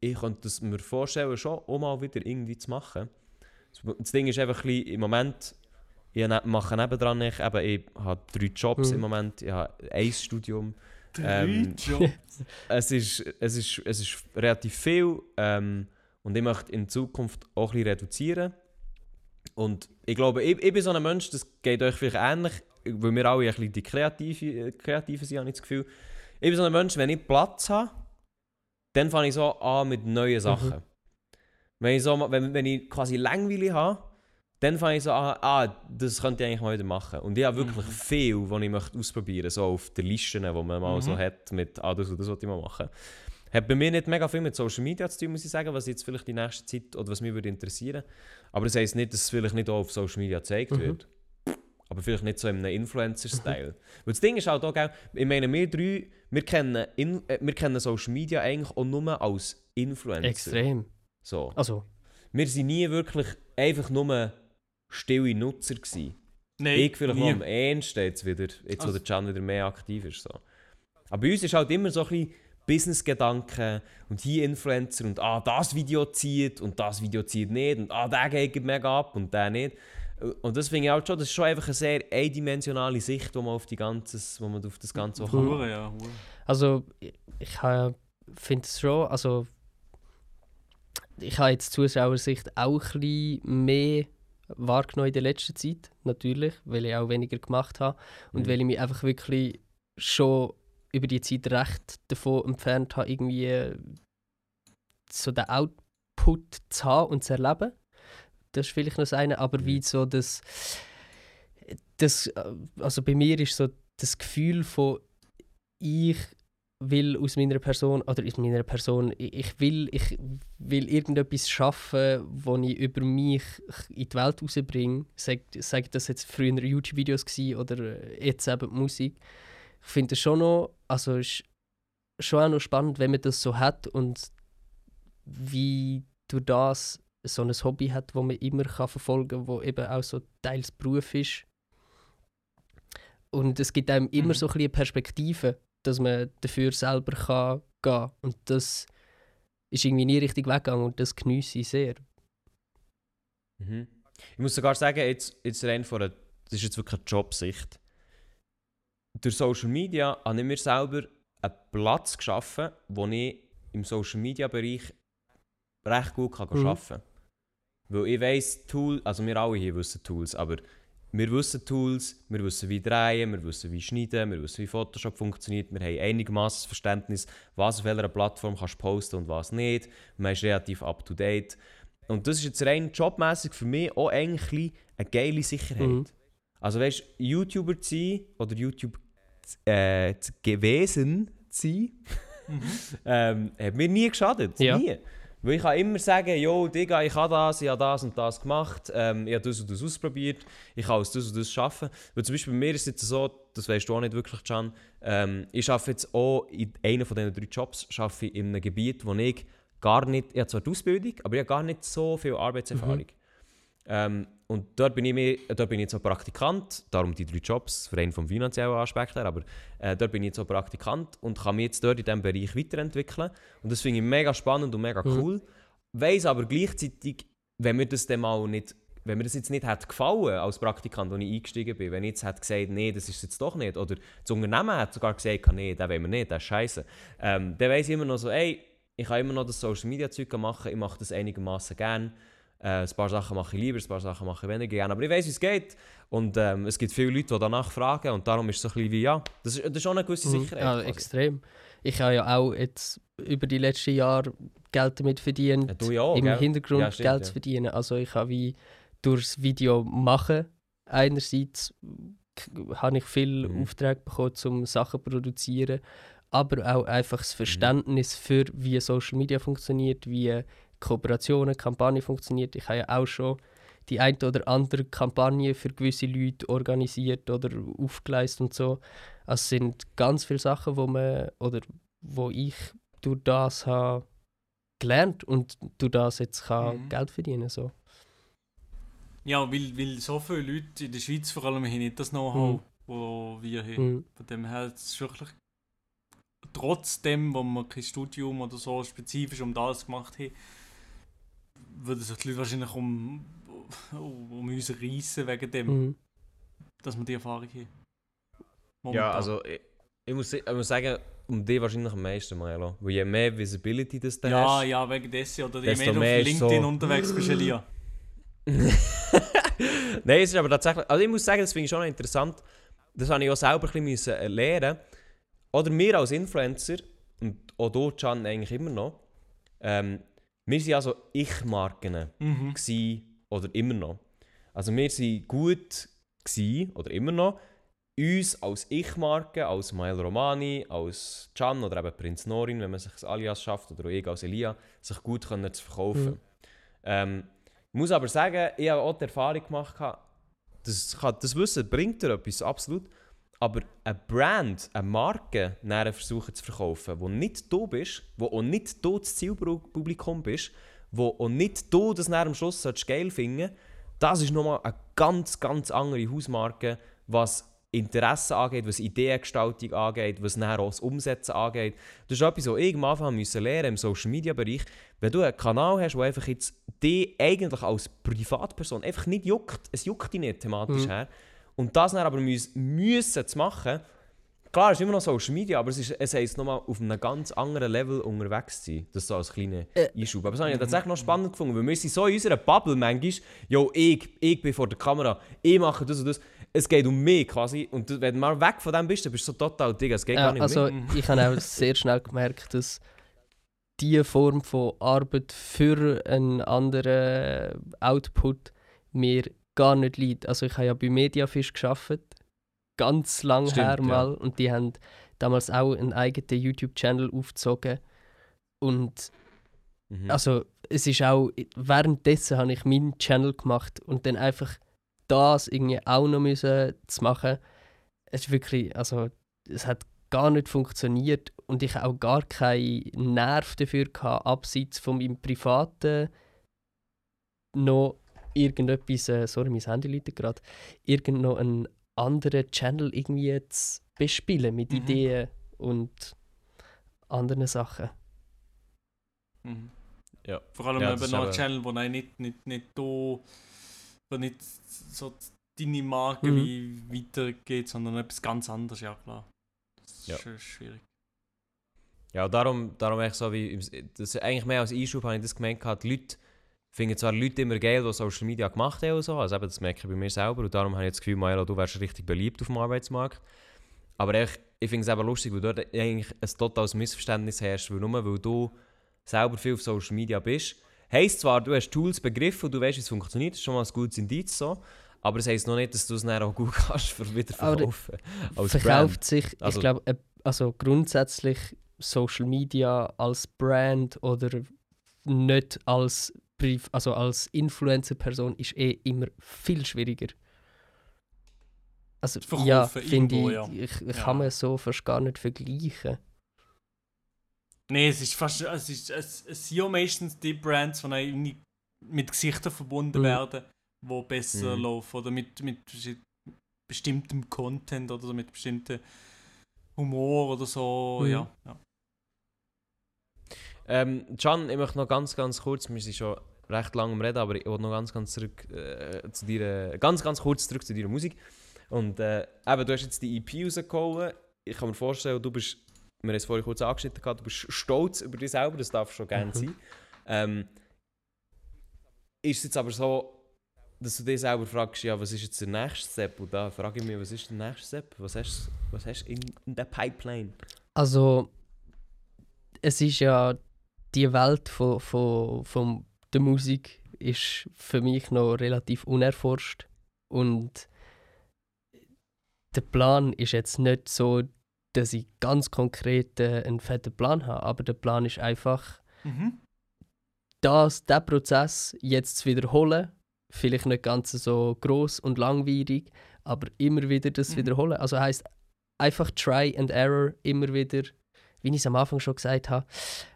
ich, könnte es mir vorstellen, schon auch mal wieder irgendwie zu machen. Das Ding ist einfach ein bisschen, im Moment, ich ne- mache nebendran, ich, eben, ich habe drei Jobs Mhm. im Moment, ich habe ein Studium. Drei Ähm, Jobs. <laughs> Es ist, es ist, es ist relativ viel ähm, und ich möchte in Zukunft auch ein bisschen reduzieren. Und ich glaube, ich, ich bin so ein Mensch, das geht euch vielleicht ähnlich, weil wir alle ein bisschen die Kreative, Kreativen sind, habe ich das Gefühl. Ich bin so ein Mensch, wenn ich Platz habe, dann fange ich so an mit neuen Sachen. Wenn, ich so, wenn, wenn ich quasi Langweile habe, dann fange ich so an, ah, das könnte ich eigentlich mal wieder machen. Und ich habe wirklich Mhm. viel, was ich möchte ausprobieren so auf den Listen, die man mal so Mhm. hat, mit, ah, das und das wollte ich mal machen. Hat bei mir nicht mega viel mit Social Media zu tun, muss ich sagen, was jetzt vielleicht die nächste Zeit oder was mich würde interessieren. Aber das heisst nicht, dass es vielleicht nicht auch auf Social Media gezeigt Mhm. wird. Aber vielleicht nicht so in einem Influencer-Style. Weil das Ding ist halt auch, gell, ich meine, wir drei, wir kennen, in, äh, wir kennen Social Media eigentlich auch nur als Influencer. Extrem. So. Also, Wir waren nie wirklich einfach nur stille Nutzer. Gewesen. Nein, ich vielleicht nie. am ehesten jetzt wieder, jetzt wo Also- der Can wieder mehr aktiv ist. So. Aber bei uns ist halt immer so ein bisschen Business-Gedanken und hier Influencer und ah, das Video zieht und das Video zieht nicht und ah, der geht mega ab und der nicht. Und das finde ich halt schon, das ist schon einfach eine sehr eindimensionale Sicht, wo man auf, die ganzes, wo man auf das Ganze auch kann. Hure, ja, hure. Also ich, finde es schon, also ich habe jetzt Zuschauersicht auch ein bisschen mehr wahrgenommen in der letzten Zeit, natürlich, weil ich auch weniger gemacht habe und Mhm. weil ich mich einfach wirklich schon über die Zeit recht davon entfernt habe, irgendwie so den Output zu haben und zu erleben. Das ist vielleicht noch das eine, aber Mhm. wie so das, das, äh, also bei mir ist so das Gefühl von ich will aus meiner Person oder aus meiner Person ich will ich will irgendetwas schaffen, wo ich über mich in die Welt rausbringe. Sag, sag das jetzt früher YouTube-Videos oder äh, jetzt eben die Musik. Ich finde es schon noch, also ist schon auch noch spannend, wenn man das so hat und wie durch das so ein Hobby hat, wo man immer kann verfolgen kann, wo eben auch so teils Beruf ist. Und es gibt einem immer Mhm. so ein bisschen Perspektive, dass man dafür selber kann gehen Und das ist irgendwie nie richtig weggegangen und das genieße ich sehr. Mhm. Ich muss sogar sagen, jetzt, jetzt rein von einer, das ist jetzt wirklich eine Jobsicht. Durch Social Media habe ich mir selber einen Platz geschaffen, wo ich im Social Media Bereich recht gut kann Mhm. arbeiten kann. Weil ich weiss, Tool, also wir alle hier wissen Tools, aber wir wissen Tools, wir wissen wie drehen, wir wissen wie schneiden, wir wissen wie Photoshop funktioniert, wir haben einigermaßen Verständnis, was auf welcher Plattform kannst du posten und was nicht. Man ist relativ up to date. Und das ist jetzt rein jobmäßig für mich auch eigentlich eine geile Sicherheit. Mhm. Also weißt du, YouTuber zu sein oder YouTube äh, gewesen zu sein, <laughs> ähm, hat mir nie geschadet. Ja. Nie. Weil ich kann immer sagen, yo, Digga, ich habe das, ich habe das und das gemacht, ähm, ich habe das und das ausprobiert, ich kann aus das und das arbeiten. Weil zum Beispiel bei mir ist es jetzt so, das weißt du auch nicht wirklich, Can, ähm, ich arbeite jetzt auch in einem von diesen drei Jobs arbeite in einem Gebiet, wo ich gar nicht, ich habe zwar die Ausbildung, aber ich habe gar nicht so viel Arbeitserfahrung. Ähm, und dort bin, ich mehr, dort bin ich jetzt auch Praktikant, darum die drei Jobs, rein vom finanziellen Aspekt her, aber äh, dort bin ich jetzt auch Praktikant und kann mich jetzt dort in diesem Bereich weiterentwickeln. Und das finde ich mega spannend und mega Mhm. cool. Weiss aber gleichzeitig, wenn mir das dann mal nicht, wenn mir das jetzt nicht hat gefallen als Praktikant, als ich eingestiegen bin, wenn ich jetzt hätte gesagt, nee, das ist jetzt doch nicht, oder das Unternehmen hat sogar gesagt, nee, das wollen wir nicht, das ist scheiße, ähm, dann weiss ich immer noch so, ey, ich kann immer noch das Social Media Zeug machen, ich mache das einigermaßen gern. Äh, ein paar Sachen mache ich lieber, ein paar Sachen mache ich weniger gerne. Aber ich weiß, wie es geht. Und ähm, es gibt viele Leute, die danach fragen. Und darum ist es so ein bisschen wie, ja, das ist, das ist schon eine gewisse Mhm. Sicherheit. Ja, quasi. extrem. Ich habe ja auch jetzt über die letzten Jahre Geld damit verdient, Ja, auch, im gell? Hintergrund Ja, stimmt, Geld zu verdienen. Also ich habe wie durchs Video machen, einerseits habe ich viele Mhm. Aufträge bekommen, um Sachen zu produzieren, aber auch einfach das Verständnis für, wie Social Media funktioniert, wie Kooperationen, Kampagnen funktioniert. Ich habe ja auch schon die eine oder andere Kampagne für gewisse Leute organisiert oder aufgeleistet und so. Also es sind ganz viele Sachen, wo man oder wo ich durch das habe gelernt und durch das jetzt kann Mhm. Geld verdienen so. Ja, weil, weil so viele Leute in der Schweiz vor allem haben nicht das Know-how, Mhm. wo wir haben. Mhm. Von dem her ist es wirklich trotzdem, wo wir kein Studium oder so spezifisch um das gemacht haben, würden sich die Leute wahrscheinlich um, um uns reissen wegen dem, Mhm. dass wir die Erfahrung haben. Ja, Momentan. also ich, ich, muss, ich muss sagen, um die wahrscheinlich am meisten, Milo. Weil je mehr Visibility das du Ja, hast... ja, wegen dessen. Oder je mehr du auf LinkedIn so- unterwegs bist, Elia. <laughs> Nein, es ist aber tatsächlich. Also ich muss sagen, das finde ich schon noch interessant. Das habe ich auch selber ein bisschen müssen lernen. Oder wir als Influencer, und auch du, Can, eigentlich immer noch, ähm, wir sind also Ich-Marken Mhm. oder immer noch. Also wir sind gut oder immer noch, uns als Ich-Marke, als Mael Romani, als Can oder eben Prinz Norin, wenn man sich das Alias schafft, oder auch ich als Elia, sich gut können zu verkaufen. Mhm. Ähm, ich muss aber sagen, ich habe auch die Erfahrung gemacht, das, das Wissen bringt dir etwas, absolut. Aber eine Brand, eine Marke, nachher versuchen zu verkaufen, wo nicht du bist, wo auch nicht du das Zielpublikum bist, wo auch nicht du das am Schluss geil finden das ist nochmal eine ganz, ganz andere Hausmarke, was Interesse angeht, was Ideengestaltung angeht, was nachher auch das Umsetzen angeht. Das ist etwas, was ich am Anfang müssen lernen im Social Media Bereich. Wenn du einen Kanal hast, der einfach jetzt dich eigentlich als Privatperson einfach nicht juckt, es juckt dich nicht thematisch Mhm. her, und das dann aber müssen, müssen zu machen, klar, es ist immer noch Social Media, aber es, ist, es heisst nochmal auf einem ganz anderen Level unterwegs zu sein. Das so als kleiner Äh. Einschub. Aber das habe ich tatsächlich noch spannend gefunden, weil wir sind so in unserer Bubble manchmal, jo, ich, ich bin vor der Kamera, ich mache das und das. Es geht um mich quasi. Und wenn du mal weg von dem bist, dann bist du so total Digga, es geht gar Ja, nicht also um mich. ich habe auch sehr schnell gemerkt, dass diese Form von Arbeit für einen anderen Output mir gar nicht liegt. Also ich habe ja bei Mediafish geschafft, ganz lang Stimmt, her ja. mal, und die haben damals auch einen eigenen YouTube-Channel aufgezogen. Und. Mhm. also es ist auch, währenddessen habe ich meinen Channel gemacht und dann einfach das irgendwie auch noch müssen zu machen, es ist wirklich, also es hat gar nicht funktioniert und ich auch gar keinen Nerv dafür gehabt, abseits von meinem privaten noch irgendetwas, äh, sorry, mein Handy läutet gerade, irgend noch einen anderen Channel irgendwie zu bespielen mit Mhm. Ideen und anderen Sachen. Mhm. Ja. Vor allem Ja, eben ist noch ein eben- Channel, wo nein, nicht, nicht, nicht da, wo nicht so deine Marke Mhm. wie weitergeht, sondern etwas ganz anderes, ja klar. Das ist Ja. schon schwierig. Ja, darum, darum echt so wie, das eigentlich mehr als Einschub habe ich das gemerkt, gehabt, die Leute finden zwar Leute immer geil, die Social Media gemacht haben und so, also eben, das merke ich bei mir selber und darum habe ich das Gefühl, Maelo, du wärst richtig beliebt auf dem Arbeitsmarkt. Aber echt, ich finde es eben lustig, weil dort eigentlich ein totales Missverständnis herrscht, weil nur weil du selber viel auf Social Media bist, heisst zwar, du hast Tools begriffen und du weißt, wie es funktioniert, das ist schon mal ein gutes Indiz so, aber es heisst noch nicht, dass du es dann auch gut <laughs> kannst für wieder Aber Verkauft sich, Also- ich glaube, äh, also grundsätzlich Social Media als Brand oder nicht als also als Influencer-Person ist eh immer viel schwieriger. Also ja, finde ich, ja. ich, ich Ja. kann man so fast gar nicht vergleichen. Nein, es ist fast, es, ist, es, es sind ja meistens die Brands, die mit Gesichtern verbunden Mhm. werden, die besser Mhm. laufen oder mit, mit besti- bestimmtem Content oder mit bestimmtem Humor oder so, Mhm. ja. ja. Ähm, Can, ich möchte noch ganz, ganz kurz, wir sind schon recht lange am Reden, aber ich will noch ganz, ganz zurück äh, zu dir, ganz, ganz kurz zurück zu deiner Musik. Und äh, eben, du hast jetzt die EP rausgehauen. Ich kann mir vorstellen, du bist, wir haben es vorhin kurz angeschnitten, gehabt, du bist stolz über dich selber, das darf schon gerne Mhm. sein. Ähm, ist es jetzt aber so, dass du dich selber fragst, ja, was ist jetzt der nächste Step? Und da frage ich mich, was ist der nächste Step? Was hast, was hast du in, in der Pipeline? Also, es ist ja die Welt von, von, von der Musik ist für mich noch relativ unerforscht und der Plan ist jetzt nicht so, dass ich ganz konkret äh, einen fetten Plan habe, aber der Plan ist einfach, Mhm. das, den Prozess jetzt zu wiederholen, vielleicht nicht ganz so groß und langwierig, aber immer wieder das Mhm. wiederholen. Also heißt einfach Try and Error immer wieder, wie ich es am Anfang schon gesagt habe,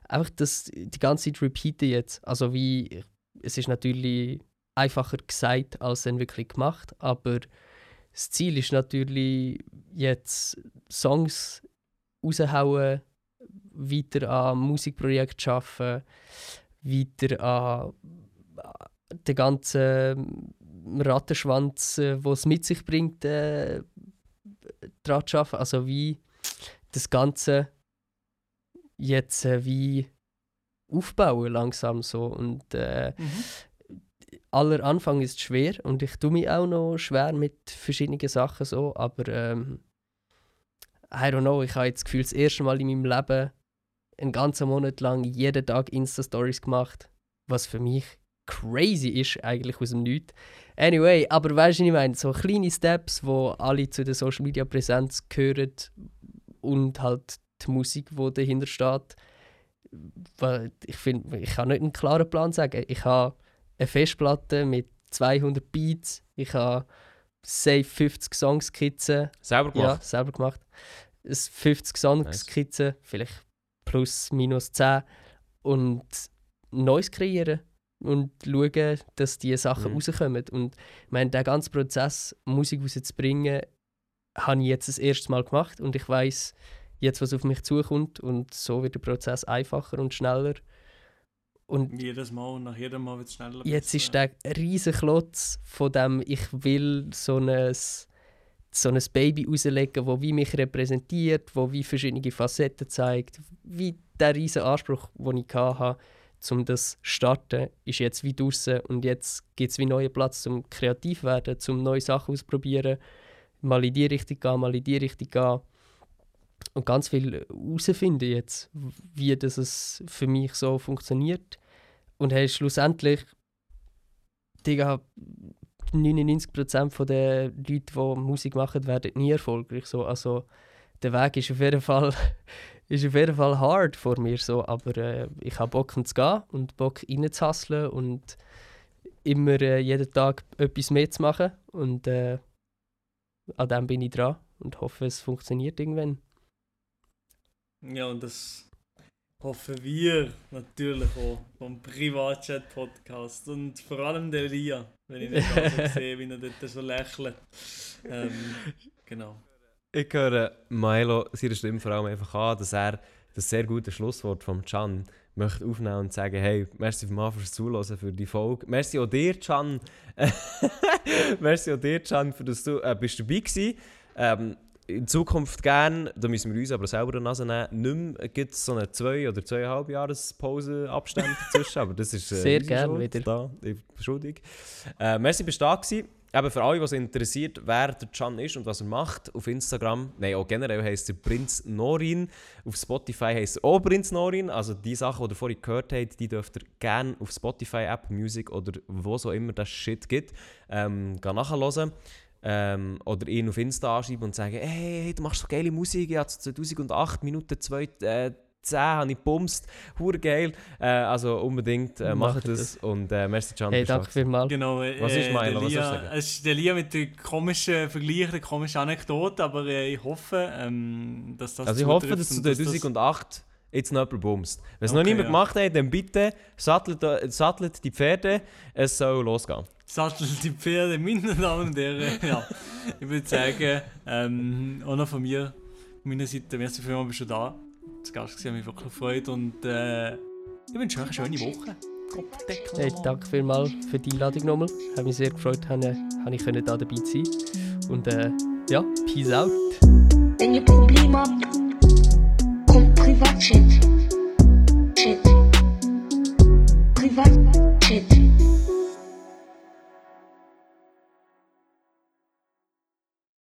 einfach das die ganze Zeit repeaten jetzt. Also wie es ist natürlich einfacher gesagt als dann wirklich gemacht, aber das Ziel ist natürlich jetzt Songs raushauen, weiter an Musikprojekten arbeiten, weiter an den ganzen Rattenschwanz, äh, wo es mit sich bringt, äh, dran zu arbeiten. Also wie das Ganze jetzt äh, wie aufbauen langsam so und äh, Mhm. aller Anfang ist schwer und ich tue mich auch noch schwer mit verschiedenen Sachen so, aber ähm, I don't know, ich habe jetzt das Gefühl, das erste Mal in meinem Leben einen ganzen Monat lang jeden Tag Insta-Stories gemacht, was für mich crazy ist, eigentlich aus dem Nichts. Anyway, aber weißt du, ich meine, so kleine Steps, wo alle zu der Social Media Präsenz gehören und halt die Musik, die dahinter steht. Ich finde, ich kann nicht einen klaren Plan sagen. Ich habe eine Festplatte mit 200 Beats, ich habe safe 50 Songskizzen, Selber ja, gemacht? selber gemacht. Es 50 Songskizzen, vielleicht plus minus 10 und Neues kreieren und schauen, dass diese Sachen Mhm. rauskommen. Und ich meine, der ganze Prozess, Musik rauszubringen, habe ich jetzt das erste Mal gemacht und ich weiß jetzt, was auf mich zukommt und so wird der Prozess einfacher und schneller. Und Jedes Mal und nach jedem Mal wird es schneller. Jetzt ist der riesige Klotz von dem, ich will so ein, so ein Baby rauslegen, wo wie mich repräsentiert, wo wie verschiedene Facetten zeigt, wie der riesige Anspruch, den ich hatte, um das zu starten, ist jetzt wie draussen. Und jetzt gibt es wie neuen Platz, um kreativ zu werden, um neue Sachen auszuprobieren, mal in die Richtung gehen, mal in die Richtung gehen und ganz viel herausfinden jetzt, wie das es für mich so funktioniert. Und hey, schlussendlich, Digga, 99% der Leute, die Musik machen, werden nie erfolgreich. So. Also, der Weg ist auf jeden Fall, <laughs> ist auf jeden Fall hard vor mir. So. Aber äh, ich habe Bock zu gehen und Bock reinzuhasseln und immer äh, jeden Tag etwas mehr zu machen. Und äh, an dem bin ich dran und hoffe, es funktioniert irgendwann. Ja, und das. hoffen wir natürlich auch vom Privatchat-Podcast und vor allem der Lia, wenn ich nicht so <laughs> sehe, wie er dort so lächelt. Ähm, genau. Ich höre Milo seine Stimme vor allem einfach an, dass er das sehr gute Schlusswort vom Can möchte aufnehmen und sagen, hey, merci vielmals fürs Zuhören, für die Folge. Merci auch dir, Can. <laughs> merci auch dir, Can, für dass du äh, bist dabei gewesen. Ähm, in Zukunft gerne, da müssen wir uns aber selber eine Nase nehmen, nicht mehr gibt es so eine zwei- oder zweieinhalb Jahrespause Abstand dazwischen, aber das ist äh, Sehr unsere gern Schuld. wieder. Da, schuldig. Äh, merci, bist du da gewesen. Eben für alle, was interessiert, wer der Can ist und was er macht, auf Instagram, nein, auch generell heisst er Prinz Norin. Auf Spotify heisst er auch Prinz Norin. Also die Sachen, die ihr vorhin gehört habt, die dürft ihr gerne auf Spotify, App Music oder wo so immer das Shit gibt, ähm, nachhören. Ähm, oder ihn auf Insta anschreiben und sagen, hey, hey, du machst so geile Musik, ich habe 2008 Minuten 2, äh, 10 habe ich bumst, hure geil. Äh, also unbedingt äh, macht Macht das. Und äh, merci Can. Hey, danke da vielmals. Genau, äh, Was ist Milo? der Was Lia, sagen? Es ist der Lia mit der komischen Vergleich, der komischen Anekdote, aber äh, ich hoffe, ähm, dass das Also ich hoffe, dass du 2008 jetzt noch jemand bummst. Wenn es noch Okay, niemand ja. gemacht hat, dann bitte sattelt, äh, sattelt die Pferde, es soll losgehen. Sattel die Pferde, meine Damen und Herren. <laughs> Ja, ich würde sagen, ähm, auch noch von mir, von meiner Seite, merci vielmals, bist du da. Das Gast hat mich wirklich gefreut und äh, ich wünsche euch eine schöne Woche. Hey, danke vielmals für die Einladung nochmal. Hat mich sehr gefreut, habe habe ich können da dabei sein. Und äh, ja, peace out. Wenn ihr Probleme